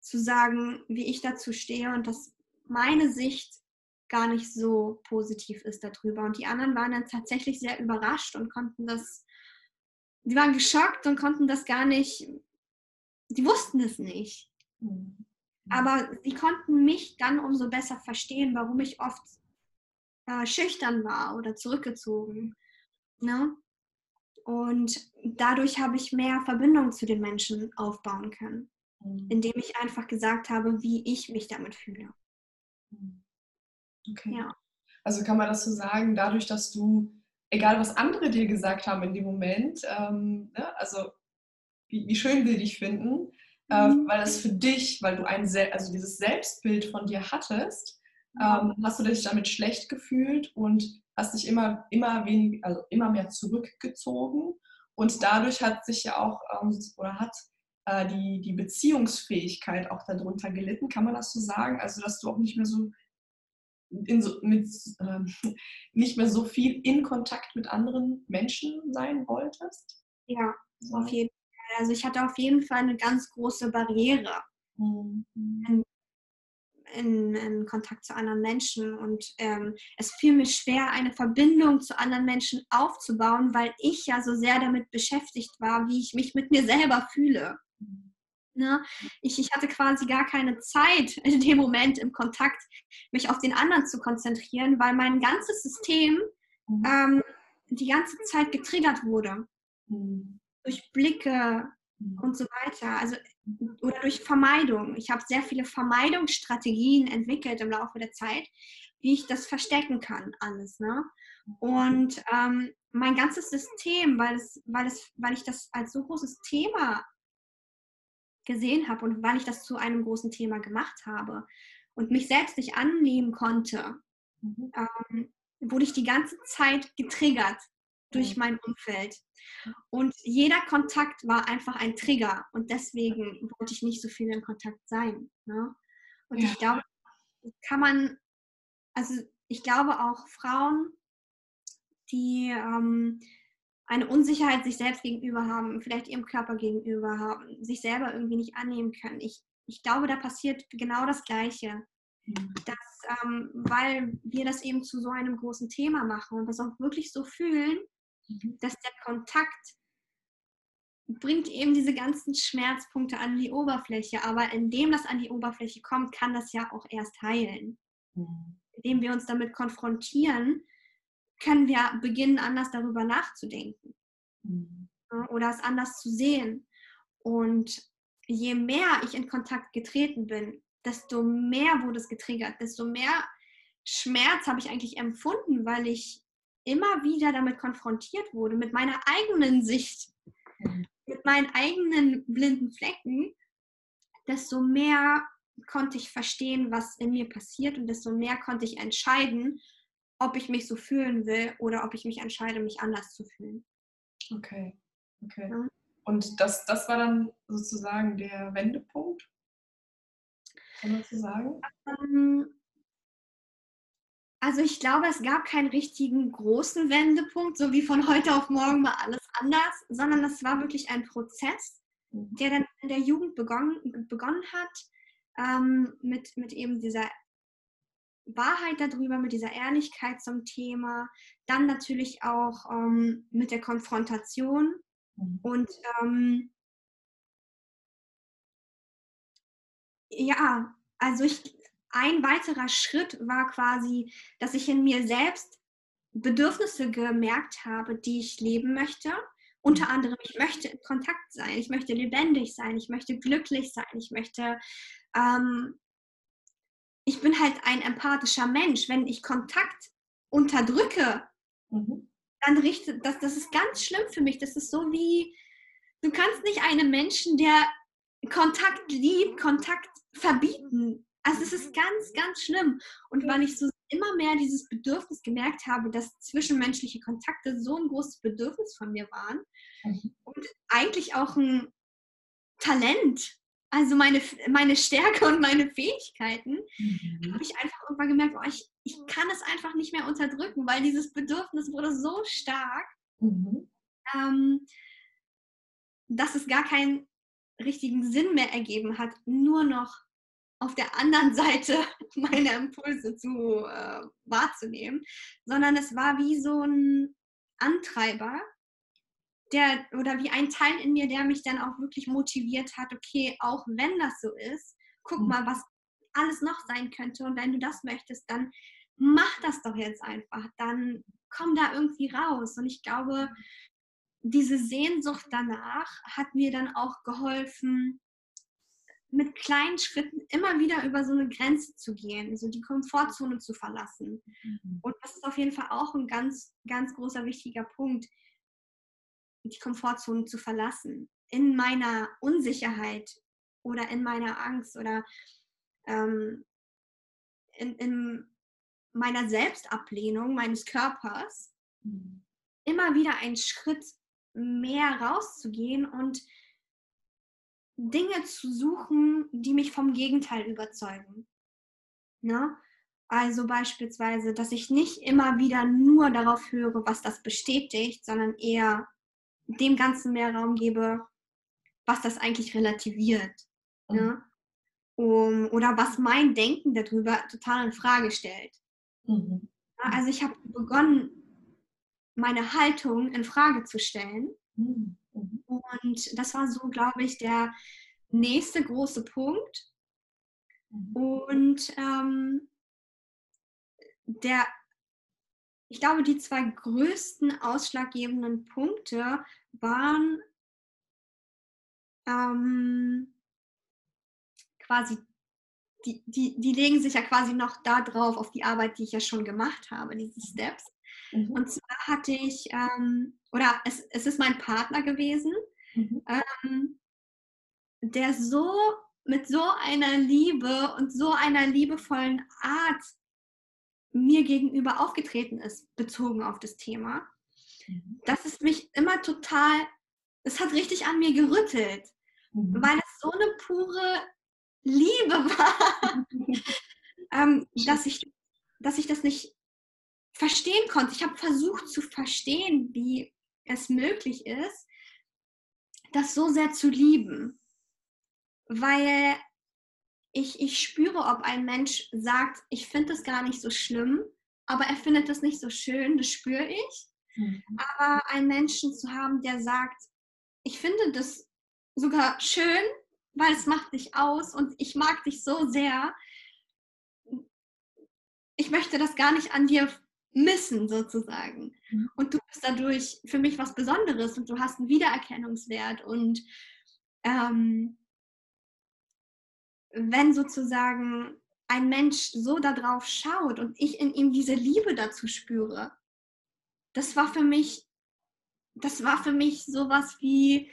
zu sagen, wie ich dazu stehe und dass meine Sicht gar nicht so positiv ist darüber. Und die anderen waren dann tatsächlich sehr überrascht und konnten das, die waren geschockt und konnten das gar nicht, die wussten es nicht. Mhm. Aber sie konnten mich dann umso besser verstehen, warum ich oft äh, schüchtern war oder zurückgezogen. Ne? Und dadurch habe ich mehr Verbindung zu den Menschen aufbauen können, mhm. indem ich einfach gesagt habe, wie ich mich damit fühle. Mhm. Okay. Ja. Also kann man das so sagen, dadurch, dass du, egal was andere dir gesagt haben in dem Moment, ähm, ne, also wie, wie, schön wir dich finden, äh, mhm. weil es für dich, weil du ein, also dieses Selbstbild von dir hattest, ähm, hast du dich damit schlecht gefühlt und hast dich immer, immer, wenig, also immer mehr zurückgezogen und dadurch hat sich ja auch ähm, oder hat äh, die, die Beziehungsfähigkeit auch darunter gelitten, kann man das so sagen? Also dass du auch nicht mehr so, so mit, äh, nicht mehr so viel in Kontakt mit anderen Menschen sein wolltest? Ja, auf jeden Fall. Also ich hatte auf jeden Fall eine ganz große Barriere. Mhm. in, in, Kontakt zu anderen Menschen und ähm, es fiel mir schwer, eine Verbindung zu anderen Menschen aufzubauen, weil ich ja so sehr damit beschäftigt war, wie ich mich mit mir selber fühle. Ne? Ich, ich hatte quasi gar keine Zeit in dem Moment im Kontakt, mich auf den anderen zu konzentrieren, weil mein ganzes System mhm. ähm, die ganze Zeit getriggert wurde. Mhm. Durch Blicke mhm. und so weiter. Also, oder durch Vermeidung. Ich habe sehr viele Vermeidungsstrategien entwickelt im Laufe der Zeit, wie ich das verstecken kann, alles. Ne? Und ähm, mein ganzes System, weil, es, weil, es, weil ich das als so großes Thema gesehen habe und weil ich das zu einem großen Thema gemacht habe und mich selbst nicht annehmen konnte, mhm. ähm, wurde ich die ganze Zeit getriggert durch mein Umfeld. Und jeder Kontakt war einfach ein Trigger und deswegen wollte ich nicht so viel in Kontakt sein. Ne? Und ja. ich glaube, kann man, also ich glaube auch Frauen, die ähm, eine Unsicherheit sich selbst gegenüber haben, vielleicht ihrem Körper gegenüber haben, sich selber irgendwie nicht annehmen können. Ich, ich glaube, da passiert genau das Gleiche. Dass, ähm, weil wir das eben zu so einem großen Thema machen und das auch wirklich so fühlen, mhm. dass der Kontakt bringt eben diese ganzen Schmerzpunkte an die Oberfläche. Aber indem das an die Oberfläche kommt, kann das ja auch erst heilen. Indem wir uns damit konfrontieren, können wir beginnen, anders darüber nachzudenken mhm. oder es anders zu sehen. Und je mehr ich in Kontakt getreten bin, desto mehr wurde es getriggert, desto mehr Schmerz habe ich eigentlich empfunden, weil ich immer wieder damit konfrontiert wurde, mit meiner eigenen Sicht, mhm. mit meinen eigenen blinden Flecken, desto mehr konnte ich verstehen, was in mir passiert und desto mehr konnte ich entscheiden, ob ich mich so fühlen will oder ob ich mich entscheide, mich anders zu fühlen. Okay, okay. Ja. Und das, das war dann sozusagen der Wendepunkt? Kann man so sagen? Ähm, also ich glaube, es gab keinen richtigen großen Wendepunkt, so wie von heute auf morgen mal alles anders, sondern es war wirklich ein Prozess, mhm. der dann in der Jugend begonnen, begonnen hat, ähm, mit, mit eben dieser Wahrheit darüber, mit dieser Ehrlichkeit zum Thema, dann natürlich auch ähm, mit der Konfrontation mhm. und ähm, ja, also ich, ein weiterer Schritt war quasi, dass ich in mir selbst Bedürfnisse gemerkt habe, die ich leben möchte. Unter mhm. anderem, ich möchte in Kontakt sein, ich möchte lebendig sein, ich möchte glücklich sein, ich möchte ähm, ich bin halt ein empathischer Mensch. Wenn ich Kontakt unterdrücke, mhm. dann richtet das, das ist ganz schlimm für mich. Das ist so wie, du kannst nicht einem Menschen, der Kontakt liebt, Kontakt verbieten. Also es ist ganz, ganz schlimm. Und weil ich so immer mehr dieses Bedürfnis gemerkt habe, dass zwischenmenschliche Kontakte so ein großes Bedürfnis von mir waren mhm. und eigentlich auch ein Talent, also meine, meine Stärke und meine Fähigkeiten, mhm. habe ich einfach irgendwann gemerkt, oh, ich, ich kann es einfach nicht mehr unterdrücken, weil dieses Bedürfnis wurde so stark, mhm. ähm, dass es gar keinen richtigen Sinn mehr ergeben hat, nur noch auf der anderen Seite meine Impulse zu äh, wahrzunehmen, sondern es war wie so ein Antreiber, der oder wie ein Teil in mir, der mich dann auch wirklich motiviert hat, okay, auch wenn das so ist, guck mhm. mal, was alles noch sein könnte. Und wenn du das möchtest, dann mach das doch jetzt einfach. Dann komm da irgendwie raus. Und ich glaube, diese Sehnsucht danach hat mir dann auch geholfen, mit kleinen Schritten immer wieder über so eine Grenze zu gehen, so die Komfortzone zu verlassen. Mhm. Und das ist auf jeden Fall auch ein ganz, ganz großer, wichtiger Punkt die Komfortzone zu verlassen. In meiner Unsicherheit oder in meiner Angst oder ähm, in, in, meiner Selbstablehnung meines Körpers mhm. immer wieder einen Schritt mehr rauszugehen und Dinge zu suchen, die mich vom Gegenteil überzeugen. Ne? Also beispielsweise, dass ich nicht immer wieder nur darauf höre, was das bestätigt, sondern eher dem Ganzen mehr Raum gebe, was das eigentlich relativiert. Mhm. Ne? um, oder was mein Denken darüber total in Frage stellt. Mhm. Also ich habe begonnen, meine Haltung in Frage zu stellen. Mhm. Und das war so, glaube ich, der nächste große Punkt. Mhm. Und ähm, der, ich glaube, die zwei größten ausschlaggebenden Punkte waren ähm, quasi, die, die, die legen sich ja quasi noch da drauf, auf die Arbeit, die ich ja schon gemacht habe, diese. Steps. Mhm. Und zwar hatte ich, ähm, oder es, es ist mein Partner gewesen, mhm. ähm, der so mit so einer Liebe und so einer liebevollen Art mir gegenüber aufgetreten ist, bezogen auf das Thema. Dass es mich immer total, es hat richtig an mir gerüttelt, mhm. weil es so eine pure Liebe war, ähm, dass, ich, dass ich das nicht verstehen konnte. Ich habe versucht zu verstehen, wie es möglich ist, das so sehr zu lieben, weil ich, ich spüre, ob ein Mensch sagt, ich finde es gar nicht so schlimm, aber er findet es nicht so schön, das spüre ich. Mhm. Aber einen Menschen zu haben, der sagt, ich finde das sogar schön, weil es macht dich aus und ich mag dich so sehr. Ich möchte das gar nicht an dir missen, sozusagen. Mhm. Und du bist dadurch für mich was Besonderes und du hast einen Wiedererkennungswert und ähm, wenn sozusagen ein Mensch so darauf schaut und ich in ihm diese Liebe dazu spüre, das war für mich, das war für mich sowas wie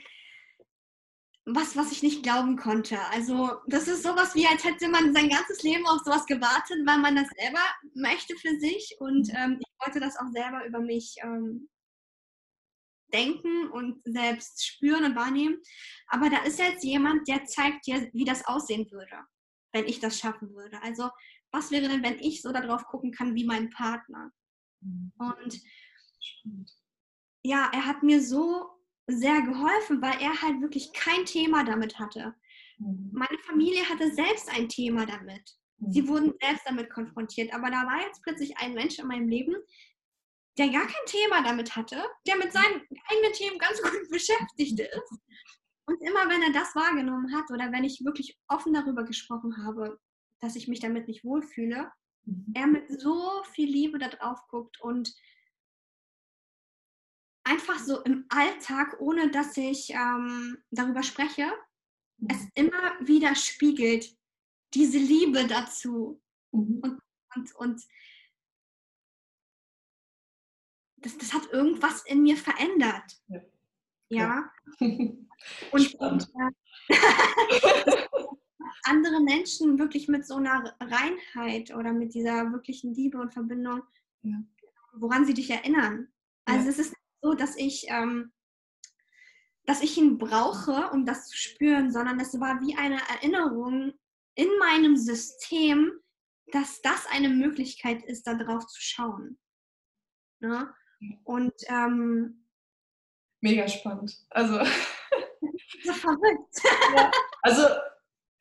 was, was ich nicht glauben konnte. Also das ist sowas wie, als hätte man sein ganzes Leben auf sowas gewartet, weil man das selber möchte für sich und mhm. ähm, ich wollte das auch selber über mich ähm, denken und selbst spüren und wahrnehmen. Aber da ist jetzt jemand, der zeigt dir, wie das aussehen würde, wenn ich das schaffen würde. Also was wäre denn, wenn ich so darauf gucken kann wie mein Partner? Mhm. Und ja, er hat mir so sehr geholfen, weil er halt wirklich kein Thema damit hatte. Mhm. Meine Familie hatte selbst ein Thema damit. Sie mhm. wurden selbst damit konfrontiert. Aber da war jetzt plötzlich ein Mensch in meinem Leben, der gar kein Thema damit hatte, der mit seinen eigenen Themen ganz gut beschäftigt ist. Und immer wenn er das wahrgenommen hat oder wenn ich wirklich offen darüber gesprochen habe, dass ich mich damit nicht wohlfühle, mhm. er mit so viel Liebe da drauf guckt und einfach so im Alltag, ohne dass ich ähm, darüber spreche, mhm. es immer wieder spiegelt, diese Liebe dazu. Mhm. Und, und, und das, das hat irgendwas in mir verändert. Ja. ja. Und, und äh, andere Menschen wirklich mit so einer Reinheit oder mit dieser wirklichen Liebe und Verbindung, ja. woran sie dich erinnern. Also ja. es ist so, dass ich, ähm, dass ich ihn brauche, um das zu spüren, sondern es war wie eine Erinnerung in meinem System, dass das eine Möglichkeit ist, darauf zu schauen. Ne? Und ähm, mega spannend. Also so verrückt. Ja, also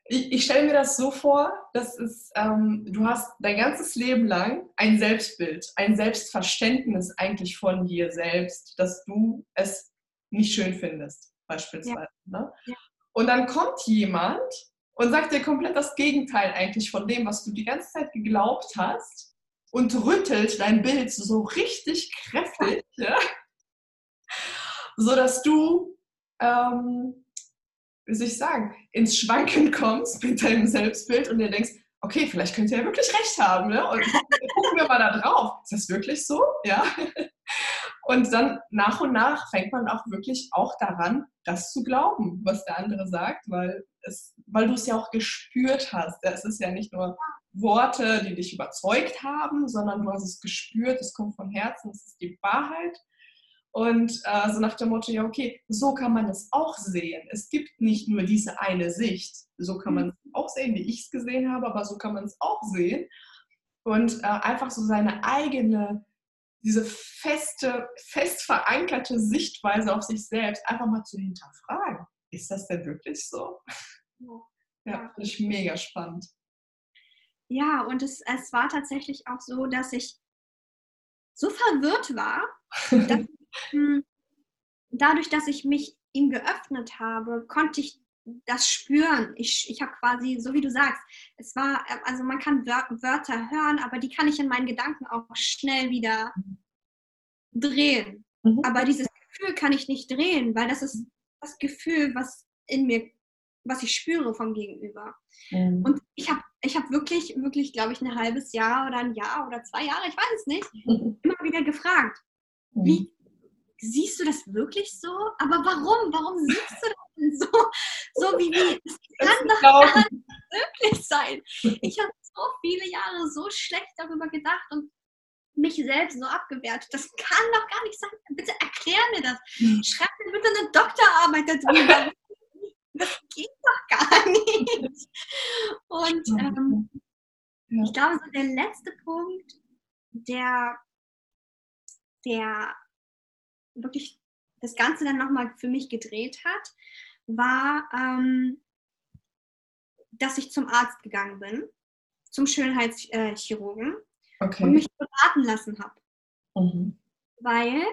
ich, ich stelle mir das so vor, dass es, ähm, du hast dein ganzes Leben lang ein Selbstbild, ein Selbstverständnis eigentlich von dir selbst, dass du es nicht schön findest, beispielsweise. Ja. Ne? Ja. Und dann kommt jemand und sagt dir komplett das Gegenteil eigentlich von dem, was du die ganze Zeit geglaubt hast und rüttelt dein Bild so richtig kräftig, ja? so dass du ähm, wie soll ich sagen, ins Schwanken kommst mit deinem Selbstbild und dir denkst, okay, vielleicht könnte er wirklich recht haben. Ne? Und gucken wir mal da drauf. Ist das wirklich so? Ja. Und dann nach und nach fängt man auch wirklich auch daran, das zu glauben, was der andere sagt, weil, es, weil du es ja auch gespürt hast. Es ist ja nicht nur Worte, die dich überzeugt haben, sondern du hast es gespürt, es kommt von Herzen, es ist die Wahrheit. Und äh, so nach dem Motto, ja, okay, so kann man es auch sehen. Es gibt nicht nur diese eine Sicht. So kann man es auch sehen, wie ich es gesehen habe, aber so kann man es auch sehen. Und äh, einfach so seine eigene, diese feste, fest verankerte Sichtweise auf sich selbst einfach mal zu hinterfragen. Ist das denn wirklich so? Ja, finde ich mega spannend. Ja, und es, es war tatsächlich auch so, dass ich so verwirrt war, dass, dadurch, dass ich mich ihm geöffnet habe, konnte ich das spüren. Ich, ich habe quasi, so wie du sagst, es war, also man kann Wörter hören, aber die kann ich in meinen Gedanken auch schnell wieder drehen. Mhm. Aber dieses Gefühl kann ich nicht drehen, weil das ist das Gefühl, was in mir, was ich spüre vom Gegenüber. Mhm. Und ich habe ich hab wirklich, wirklich, glaube ich, ein halbes Jahr oder ein Jahr oder zwei Jahre, ich weiß es nicht, mhm. immer wieder gefragt, mhm. wie siehst du das wirklich so? Aber warum? Warum siehst du das denn so? So wie, wie das kann doch gar nicht wirklich sein. Ich habe so viele Jahre so schlecht darüber gedacht und mich selbst so abgewertet. Das kann doch gar nicht sein. Bitte erklär mir das. Hm. Schreib mir bitte eine Doktorarbeit darüber. Das geht doch gar nicht. Und ähm, ich glaube, so der letzte Punkt, der, der wirklich das Ganze dann nochmal für mich gedreht hat, war, ähm, dass ich zum Arzt gegangen bin, zum Schönheitschirurgen okay. und mich beraten lassen habe. Mhm. Weil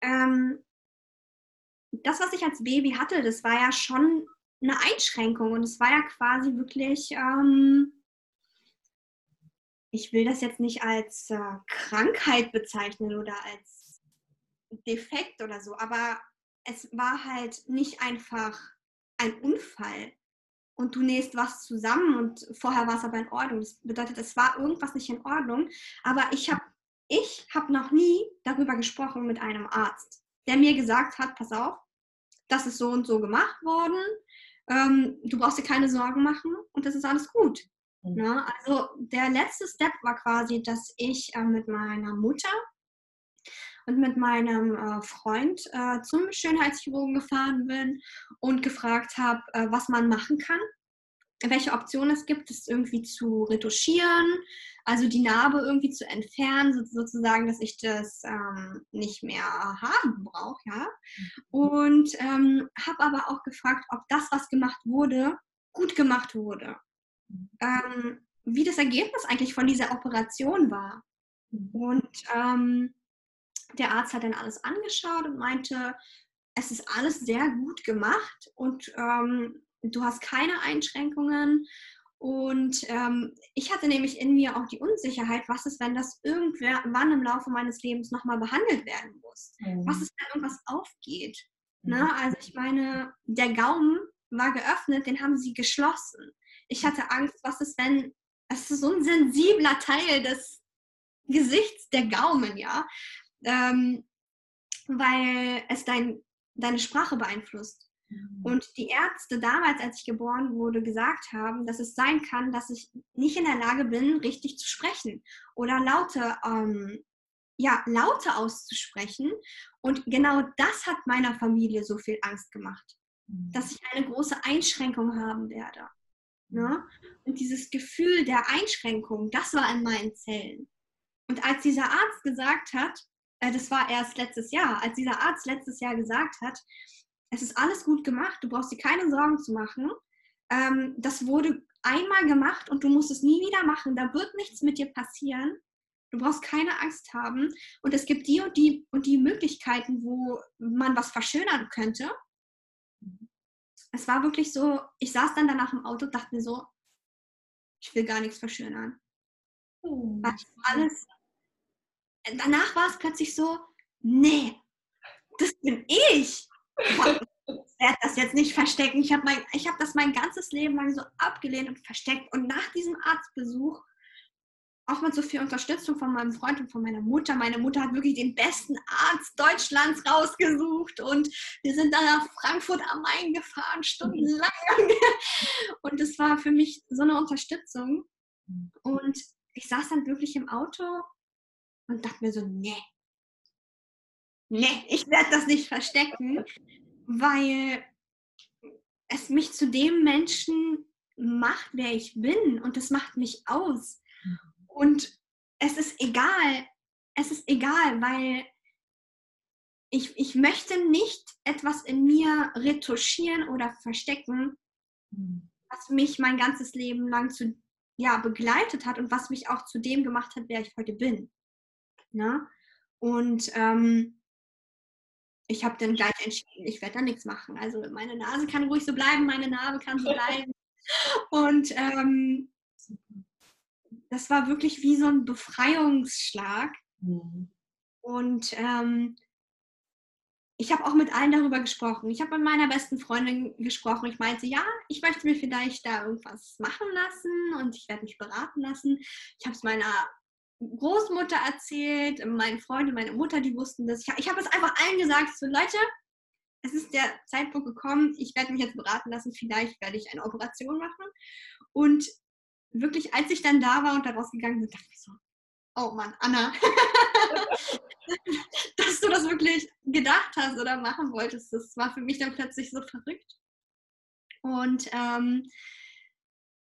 ähm, das, was ich als Baby hatte, das war ja schon eine Einschränkung und es war ja quasi wirklich, ähm, ich will das jetzt nicht als äh, Krankheit bezeichnen oder als defekt oder so, aber es war halt nicht einfach ein Unfall und du nähst was zusammen und vorher war es aber in Ordnung. Das bedeutet, es war irgendwas nicht in Ordnung, aber ich habe ich hab noch nie darüber gesprochen mit einem Arzt, der mir gesagt hat, pass auf, das ist so und so gemacht worden, ähm, du brauchst dir keine Sorgen machen und das ist alles gut. Mhm. Ne? Also der letzte Step war quasi, dass ich äh, mit meiner Mutter und mit meinem äh, Freund äh, zum Schönheitschirurgen gefahren bin und gefragt habe, äh, was man machen kann, welche Optionen es gibt, es irgendwie zu retuschieren, also die Narbe irgendwie zu entfernen, so, sozusagen, dass ich das ähm, nicht mehr haben brauche, ja. Und ähm, habe aber auch gefragt, ob das, was gemacht wurde, gut gemacht wurde. Ähm, wie das Ergebnis eigentlich von dieser Operation war. Und ähm, der Arzt hat dann alles angeschaut und meinte, es ist alles sehr gut gemacht und ähm, du hast keine Einschränkungen. Und ähm, ich hatte nämlich in mir auch die Unsicherheit, was ist, wenn das irgendwann im Laufe meines Lebens nochmal behandelt werden muss? Mhm. Was ist, wenn irgendwas aufgeht? Ne? Mhm. Ne? Also ich meine, der Gaumen war geöffnet, den haben sie geschlossen. Ich hatte Angst, was ist, wenn, es ist so ein sensibler Teil des Gesichts, der Gaumen, ja ähm, weil es dein, deine Sprache beeinflusst. Mhm. Und die Ärzte damals, als ich geboren wurde, gesagt haben, dass es sein kann, dass ich nicht in der Lage bin, richtig zu sprechen oder Laute, ähm, ja, Laute auszusprechen. Und genau das hat meiner Familie so viel Angst gemacht, mhm. dass ich eine große Einschränkung haben werde. Ne? Und dieses Gefühl der Einschränkung, das war in meinen Zellen. Und als dieser Arzt gesagt hat, das war erst letztes Jahr, als dieser Arzt letztes Jahr gesagt hat, es ist alles gut gemacht, du brauchst dir keine Sorgen zu machen. Ähm, das wurde einmal gemacht und du musst es nie wieder machen. Da wird nichts mit dir passieren. Du brauchst keine Angst haben. Und es gibt die und die und die Möglichkeiten, wo man was verschönern könnte. Es war wirklich so, ich saß dann danach im Auto und dachte mir so, ich will gar nichts verschönern. Oh. Weil ich alles danach war es plötzlich so, nee, das bin ich. Ich werde das jetzt nicht verstecken. Ich habe hab das mein ganzes Leben lang so abgelehnt und versteckt. Und nach diesem Arztbesuch, auch mit so viel Unterstützung von meinem Freund und von meiner Mutter, meine Mutter hat wirklich den besten Arzt Deutschlands rausgesucht und wir sind dann nach Frankfurt am Main gefahren, stundenlang. Und es war für mich so eine Unterstützung. Und ich saß dann wirklich im Auto und dachte mir so, nee, nee, ich werde das nicht verstecken, weil es mich zu dem Menschen macht, wer ich bin und das macht mich aus. Und es ist egal, es ist egal, weil ich, ich möchte nicht etwas in mir retuschieren oder verstecken, was mich mein ganzes Leben lang zu, ja, begleitet hat und was mich auch zu dem gemacht hat, wer ich heute bin. Ne? Und ähm, ich habe dann gleich entschieden, ich werde da nichts machen. Also meine Nase kann ruhig so bleiben, meine Narbe kann so bleiben. Und ähm, das war wirklich wie so ein Befreiungsschlag. Mhm. Und ähm, ich habe auch mit allen darüber gesprochen. Ich habe mit meiner besten Freundin gesprochen. Ich meinte, ja, ich möchte mir vielleicht da irgendwas machen lassen und ich werde mich beraten lassen. Ich habe es meiner Großmutter erzählt, meine Freunde, meine Mutter, die wussten das. Ich, ich habe es einfach allen gesagt, so Leute, es ist der Zeitpunkt gekommen, ich werde mich jetzt beraten lassen, vielleicht werde ich eine Operation machen. Und wirklich, als ich dann da war und da rausgegangen bin, dachte ich so, oh Mann, Anna, dass du das wirklich gedacht hast oder machen wolltest, das war für mich dann plötzlich so verrückt. Und ähm,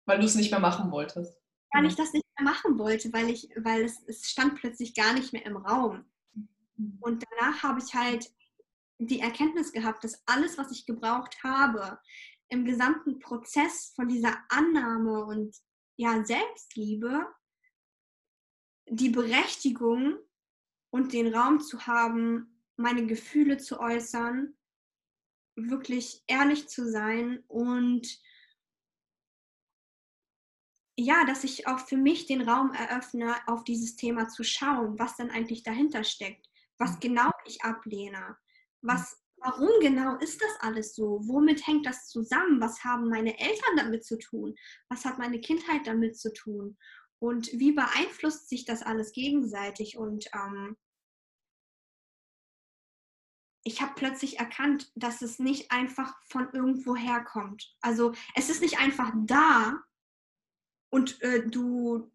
weil du es nicht mehr machen wolltest. Weil ich das nicht mehr machen wollte, weil ich, weil es, es stand plötzlich gar nicht mehr im Raum. Mhm. Und danach habe ich halt die Erkenntnis gehabt, dass alles, was ich gebraucht habe, im gesamten Prozess von dieser Annahme und ja, Selbstliebe, die Berechtigung und den Raum zu haben, meine Gefühle zu äußern, wirklich ehrlich zu sein und ja, dass ich auch für mich den Raum eröffne, auf dieses Thema zu schauen, was dann eigentlich dahinter steckt, was mhm. genau ich ablehne, was, warum genau ist das alles so, womit hängt das zusammen, was haben meine Eltern damit zu tun, was hat meine Kindheit damit zu tun? Und wie beeinflusst sich das alles gegenseitig? Und ähm, ich habe plötzlich erkannt, dass es nicht einfach von irgendwo herkommt. Also es ist nicht einfach da, und äh, du,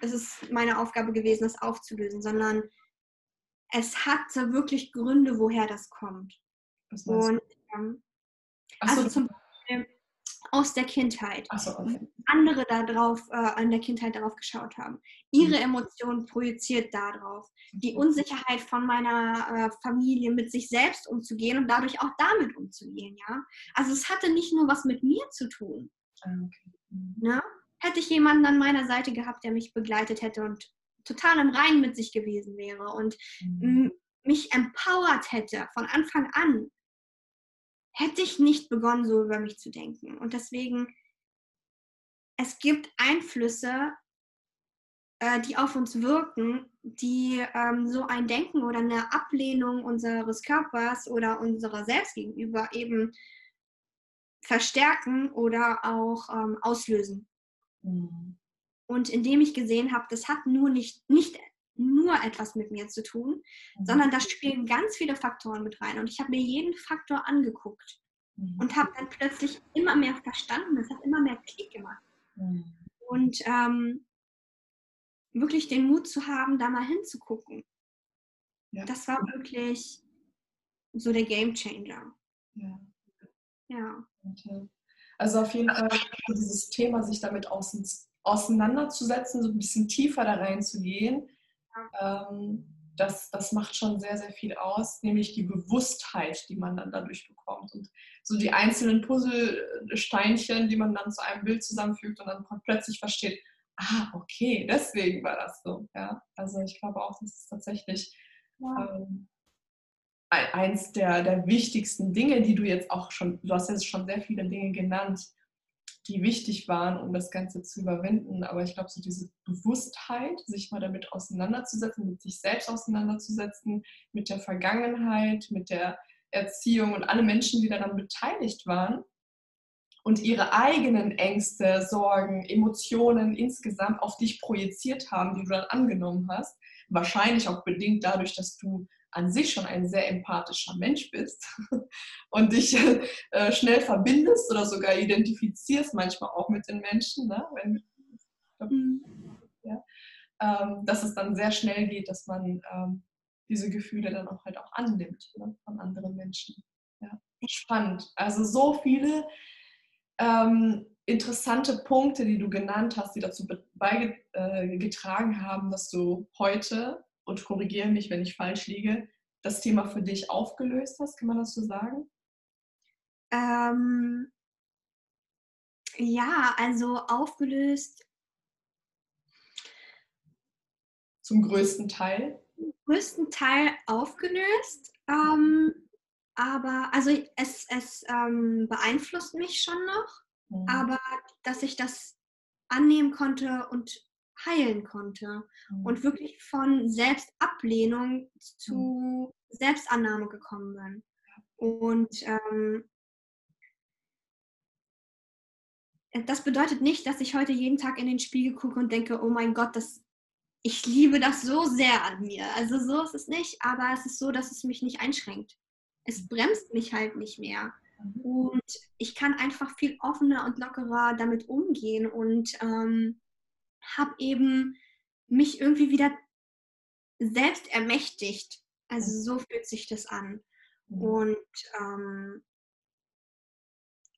es ist meine Aufgabe gewesen, das aufzulösen, sondern es hatte wirklich Gründe, woher das kommt. Und, ähm, also so. zum Beispiel aus der Kindheit. So, okay. Andere darauf, äh, an der Kindheit darauf geschaut haben. Ihre mhm. Emotionen projiziert darauf. Die. Unsicherheit von meiner äh, Familie mit sich selbst umzugehen und dadurch auch damit umzugehen, ja. Also es hatte nicht nur was mit mir zu tun. Ah, okay. Mhm. Ne? Hätte ich jemanden an meiner Seite gehabt, der mich begleitet hätte und total im Reinen mit sich gewesen wäre und mhm. mich empowert hätte von Anfang an, hätte ich nicht begonnen, so über mich zu denken. Und deswegen, es gibt Einflüsse, äh, die auf uns wirken, die ähm, so ein Denken oder eine Ablehnung unseres Körpers oder unserer selbst gegenüber eben verstärken oder auch ähm, auslösen. Mhm. Und indem ich gesehen habe, das hat nur nicht, nicht nur etwas mit mir zu tun, mhm. sondern da spielen ganz viele Faktoren mit rein. Und ich habe mir jeden Faktor angeguckt mhm. und habe dann plötzlich immer mehr verstanden. Es hat immer mehr Klick gemacht. Mhm. Und ähm, wirklich den Mut zu haben, da mal hinzugucken. Ja. Das war wirklich so der Game Changer. Ja. ja. Also auf jeden Fall dieses Thema, sich damit auseinanderzusetzen, so ein bisschen tiefer da reinzugehen, ähm, das, das macht schon sehr, sehr viel aus, nämlich die Bewusstheit, die man dann dadurch bekommt. Und so die einzelnen Puzzlesteinchen, die man dann zu einem Bild zusammenfügt und dann plötzlich versteht, ah, okay, deswegen war das so. Ja? Also ich glaube auch, das ist tatsächlich ja. ähm, eins der, der wichtigsten Dinge, die du jetzt auch schon, du hast jetzt schon sehr viele Dinge genannt, die wichtig waren, um das Ganze zu überwinden. Aber ich glaube, so diese Bewusstheit, sich mal damit auseinanderzusetzen, mit sich selbst auseinanderzusetzen, mit der Vergangenheit, mit der Erziehung und alle Menschen, die daran beteiligt waren und ihre eigenen Ängste, Sorgen, Emotionen insgesamt auf dich projiziert haben, die du dann angenommen hast. Wahrscheinlich auch bedingt dadurch, dass du an sich schon ein sehr empathischer Mensch bist und dich äh, schnell verbindest oder sogar identifizierst manchmal auch mit den Menschen, ne? Wenn, mhm. ja, ähm, dass es dann sehr schnell geht, dass man ähm, diese Gefühle dann auch halt auch annimmt ne? von anderen Menschen. Ja. Spannend. Also so viele ähm, interessante Punkte, die du genannt hast, die dazu beigetragen äh, haben, dass du heute und korrigiere mich, wenn ich falsch liege, das Thema für dich aufgelöst hast? Kann man das so sagen? Ähm, Ja, also aufgelöst. Zum größten Teil? Zum größten Teil aufgelöst. Ähm, aber also es, es ähm, beeinflusst mich schon noch, mhm. aber dass ich das annehmen konnte und heilen konnte mhm. und wirklich von Selbstablehnung zu mhm. Selbstannahme gekommen bin. Und ähm, das bedeutet nicht, dass ich heute jeden Tag in den Spiegel gucke und denke, oh mein Gott, das, ich liebe das so sehr an mir. Also so ist es nicht, aber es ist so, dass es mich nicht einschränkt. Es bremst mich halt nicht mehr. Mhm. Und ich kann einfach viel offener und lockerer damit umgehen und ähm, habe eben mich irgendwie wieder selbst ermächtigt. Also mhm. so fühlt sich das an. Mhm. Und ähm,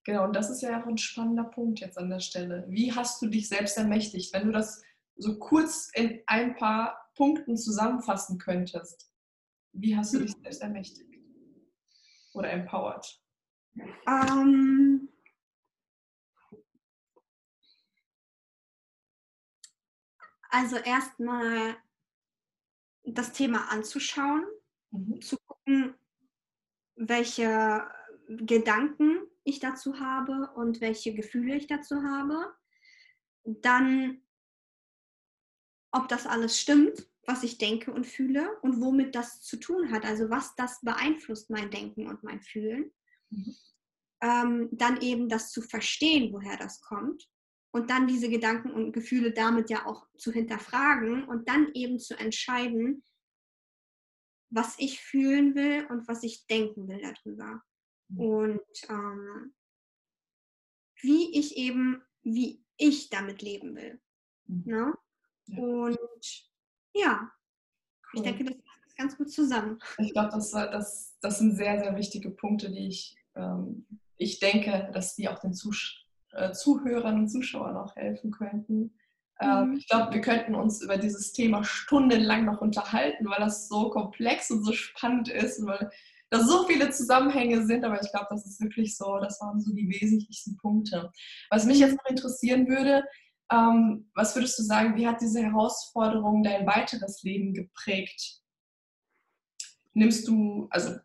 genau, und das ist ja auch ein spannender Punkt jetzt an der Stelle. Wie hast du dich selbst ermächtigt? Wenn du das so kurz in ein paar Punkten zusammenfassen könntest, wie hast du dich selbst ermächtigt oder empowered? Ähm, also erstmal das Thema anzuschauen, mhm. zu gucken, welche Gedanken ich dazu habe und welche Gefühle ich dazu habe. Dann, ob das alles stimmt, was ich denke und fühle und womit das zu tun hat, also was das beeinflusst, mein Denken und mein Fühlen. Mhm. Ähm, dann eben das zu verstehen, woher das kommt und dann diese Gedanken und Gefühle damit ja auch zu hinterfragen und dann eben zu entscheiden, was ich fühlen will und was ich denken will darüber. Mhm. Und ähm, wie ich eben, wie ich damit leben will. Mhm. Ne? Ja. Und ja, cool. ich denke, das passt ganz gut zusammen. Ich glaube, das, das, das sind sehr, sehr wichtige Punkte, die ich, ähm, ich denke, dass die auch den Zusch äh, Zuhörern und Zuschauern auch helfen könnten. Ähm, mhm. Ich glaube, wir könnten uns über dieses Thema stundenlang noch unterhalten, weil das so komplex und so spannend ist, weil da so viele Zusammenhänge sind, aber ich glaube, das ist wirklich so, das waren so die wesentlichsten Punkte. Was mich jetzt noch interessieren würde, ähm, was würdest du sagen, wie hat diese Herausforderung dein weiteres Leben geprägt? Nimmst du, also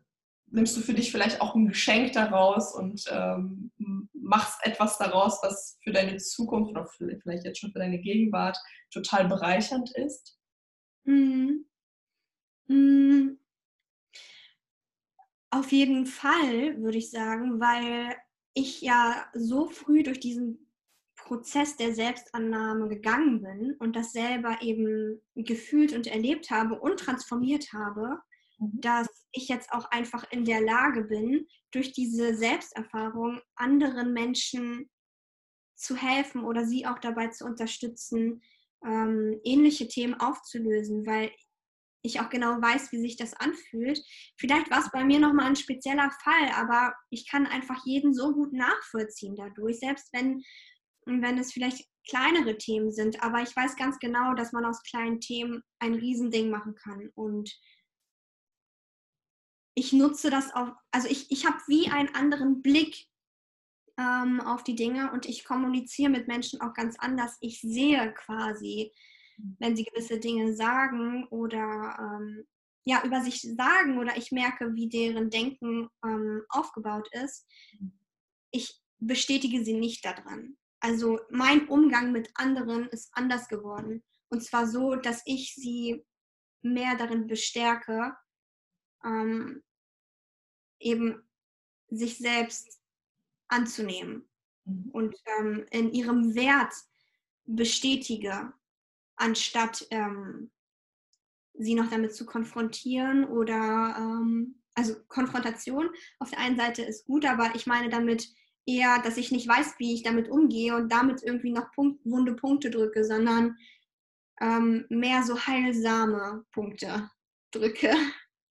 nimmst du für dich vielleicht auch ein Geschenk daraus und ähm, machst etwas daraus, was für deine Zukunft oder vielleicht jetzt schon für deine Gegenwart total bereichernd ist? Mhm. Mhm. Auf jeden Fall, würde ich sagen, weil ich ja so früh durch diesen Prozess der Selbstannahme gegangen bin und das selber eben gefühlt und erlebt habe und transformiert habe. Dass ich jetzt auch einfach in der Lage bin, durch diese Selbsterfahrung anderen Menschen zu helfen oder sie auch dabei zu unterstützen, ähm, ähnliche Themen aufzulösen, weil ich auch genau weiß, wie sich das anfühlt. Vielleicht war es bei mir nochmal ein spezieller Fall, aber ich kann einfach jeden so gut nachvollziehen dadurch, selbst wenn, wenn es vielleicht kleinere Themen sind. Aber ich weiß ganz genau, dass man aus kleinen Themen ein Riesending machen kann. Und ich nutze das auch, also ich, ich habe wie einen anderen Blick ähm, auf die Dinge und ich kommuniziere mit Menschen auch ganz anders. Ich sehe quasi, wenn sie gewisse Dinge sagen oder ähm, ja, über sich sagen oder ich merke, wie deren Denken ähm, aufgebaut ist, ich bestätige sie nicht daran. Also mein Umgang mit anderen ist anders geworden. Und zwar so, dass ich sie mehr darin bestärke, ähm, eben sich selbst anzunehmen mhm. und ähm, in ihrem Wert bestätige, anstatt ähm, sie noch damit zu konfrontieren oder ähm, also Konfrontation auf der einen Seite ist gut, aber ich meine damit eher, dass ich nicht weiß, wie ich damit umgehe und damit irgendwie noch Punkt, wunde Punkte drücke, sondern ähm, mehr so heilsame Punkte drücke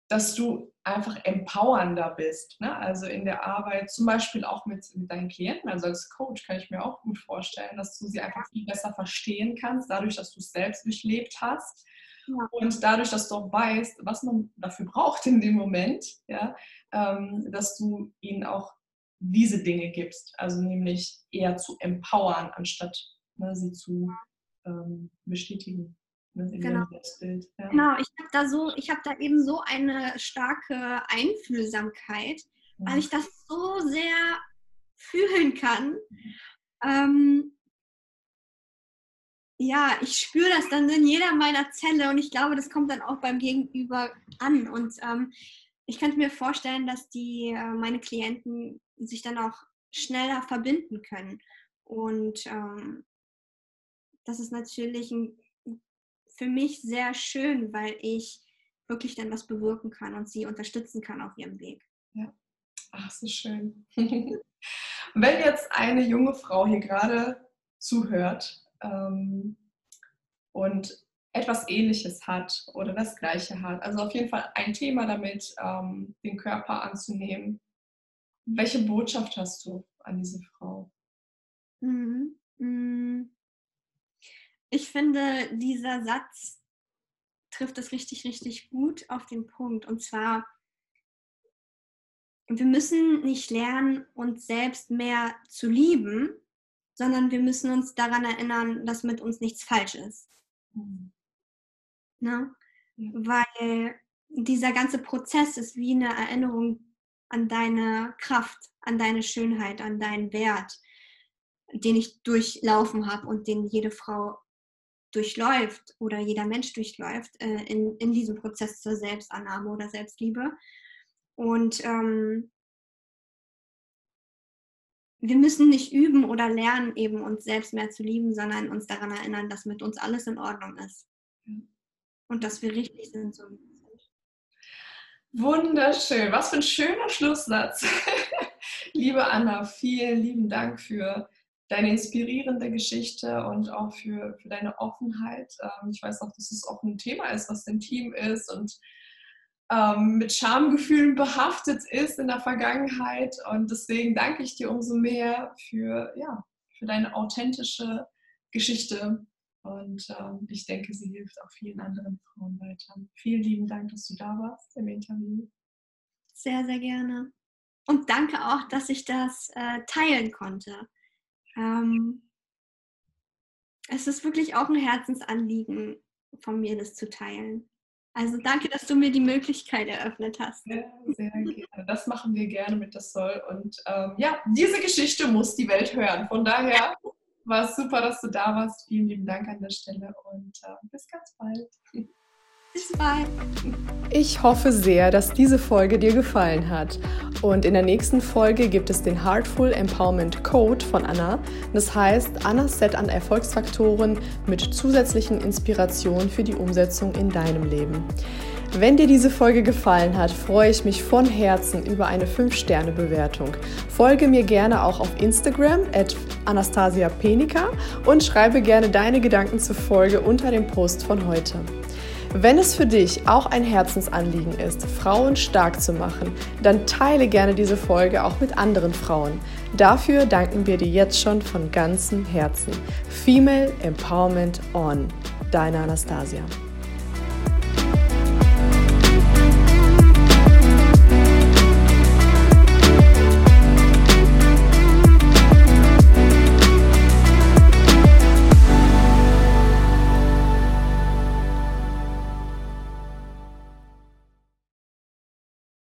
dass du einfach empowernder bist. Ne? Also in der Arbeit, zum Beispiel auch mit, mit deinen Klienten, also als Coach kann ich mir auch gut vorstellen, dass du sie einfach viel besser verstehen kannst, dadurch, dass du es selbst durchlebt hast. Und dadurch, dass du auch weißt, was man dafür braucht in dem Moment, ja, ähm, dass du ihnen auch diese Dinge gibst. Also nämlich eher zu empowern, anstatt ne, sie zu ähm, bestätigen. Ne, genau. Ja. genau, ich habe da so, ich habe da eben so eine starke Einfühlsamkeit, mhm. weil ich das so sehr fühlen kann. Ähm, ja, ich spüre das dann in jeder meiner Zelle und ich glaube, das kommt dann auch beim Gegenüber an. Und ähm, ich könnte mir vorstellen, dass die äh, meine Klienten sich dann auch schneller verbinden können. Und ähm, das ist natürlich ein, für mich sehr schön, weil ich wirklich dann was bewirken kann und sie unterstützen kann auf ihrem Weg. Ja. Ach, so schön. Wenn jetzt eine junge Frau hier gerade zuhört ähm, und etwas Ähnliches hat oder das Gleiche hat, also auf jeden Fall ein Thema damit, ähm, den Körper anzunehmen, welche Botschaft hast du an diese Frau? Mhm. mhm. Ich finde, dieser Satz trifft es richtig, richtig gut auf den Punkt. Und zwar, wir müssen nicht lernen, uns selbst mehr zu lieben, sondern wir müssen uns daran erinnern, dass mit uns nichts falsch ist. Mhm. Ne? Ja. Weil dieser ganze Prozess ist wie eine Erinnerung an deine Kraft, an deine Schönheit, an deinen Wert, den ich durchlaufen habe und den jede Frau durchläuft oder jeder Mensch durchläuft äh, in, in diesem Prozess zur Selbstannahme oder Selbstliebe. Und ähm, wir müssen nicht üben oder lernen, eben uns selbst mehr zu lieben, sondern uns daran erinnern, dass mit uns alles in Ordnung ist. Und dass wir richtig sind, so. Wunderschön. Was für ein schöner Schlusssatz. Liebe Anna, vielen lieben Dank für deine inspirierende Geschichte und auch für, für deine Offenheit. Ähm, ich weiß auch, dass es auch ein Thema ist, was intim ist und ähm, mit Schamgefühlen behaftet ist in der Vergangenheit. Und deswegen danke ich dir umso mehr für, ja, für deine authentische Geschichte. Und ähm, ich denke, sie hilft auch vielen anderen Frauen weiter. Vielen lieben Dank, dass du da warst im Interview. Sehr, sehr gerne. Und danke auch, dass ich das äh, teilen konnte. Ähm, es ist wirklich auch ein Herzensanliegen von mir, das zu teilen. Also danke, dass du mir die Möglichkeit eröffnet hast. Sehr, sehr gerne. Das machen wir gerne mit der Soll. Und ähm, ja, diese Geschichte muss die Welt hören. Von daher war es super, dass du da warst. Vielen lieben Dank an der Stelle und äh, bis ganz bald. Bis. Ich hoffe sehr, dass diese Folge dir gefallen hat. Und in der nächsten Folge gibt es den Heartful Empowerment Code von Anna. Das heißt, Annas Set an Erfolgsfaktoren mit zusätzlichen Inspirationen für die Umsetzung in deinem Leben. Wenn dir diese Folge gefallen hat, freue ich mich von Herzen über eine 5-Sterne-Bewertung. Folge mir gerne auch auf Instagram at Anastasia Penica und schreibe gerne deine Gedanken zur Folge unter dem Post von heute. Wenn es für dich auch ein Herzensanliegen ist, Frauen stark zu machen, dann teile gerne diese Folge auch mit anderen Frauen. Dafür danken wir dir jetzt schon von ganzem Herzen. Female Empowerment On. Deine Anastasia.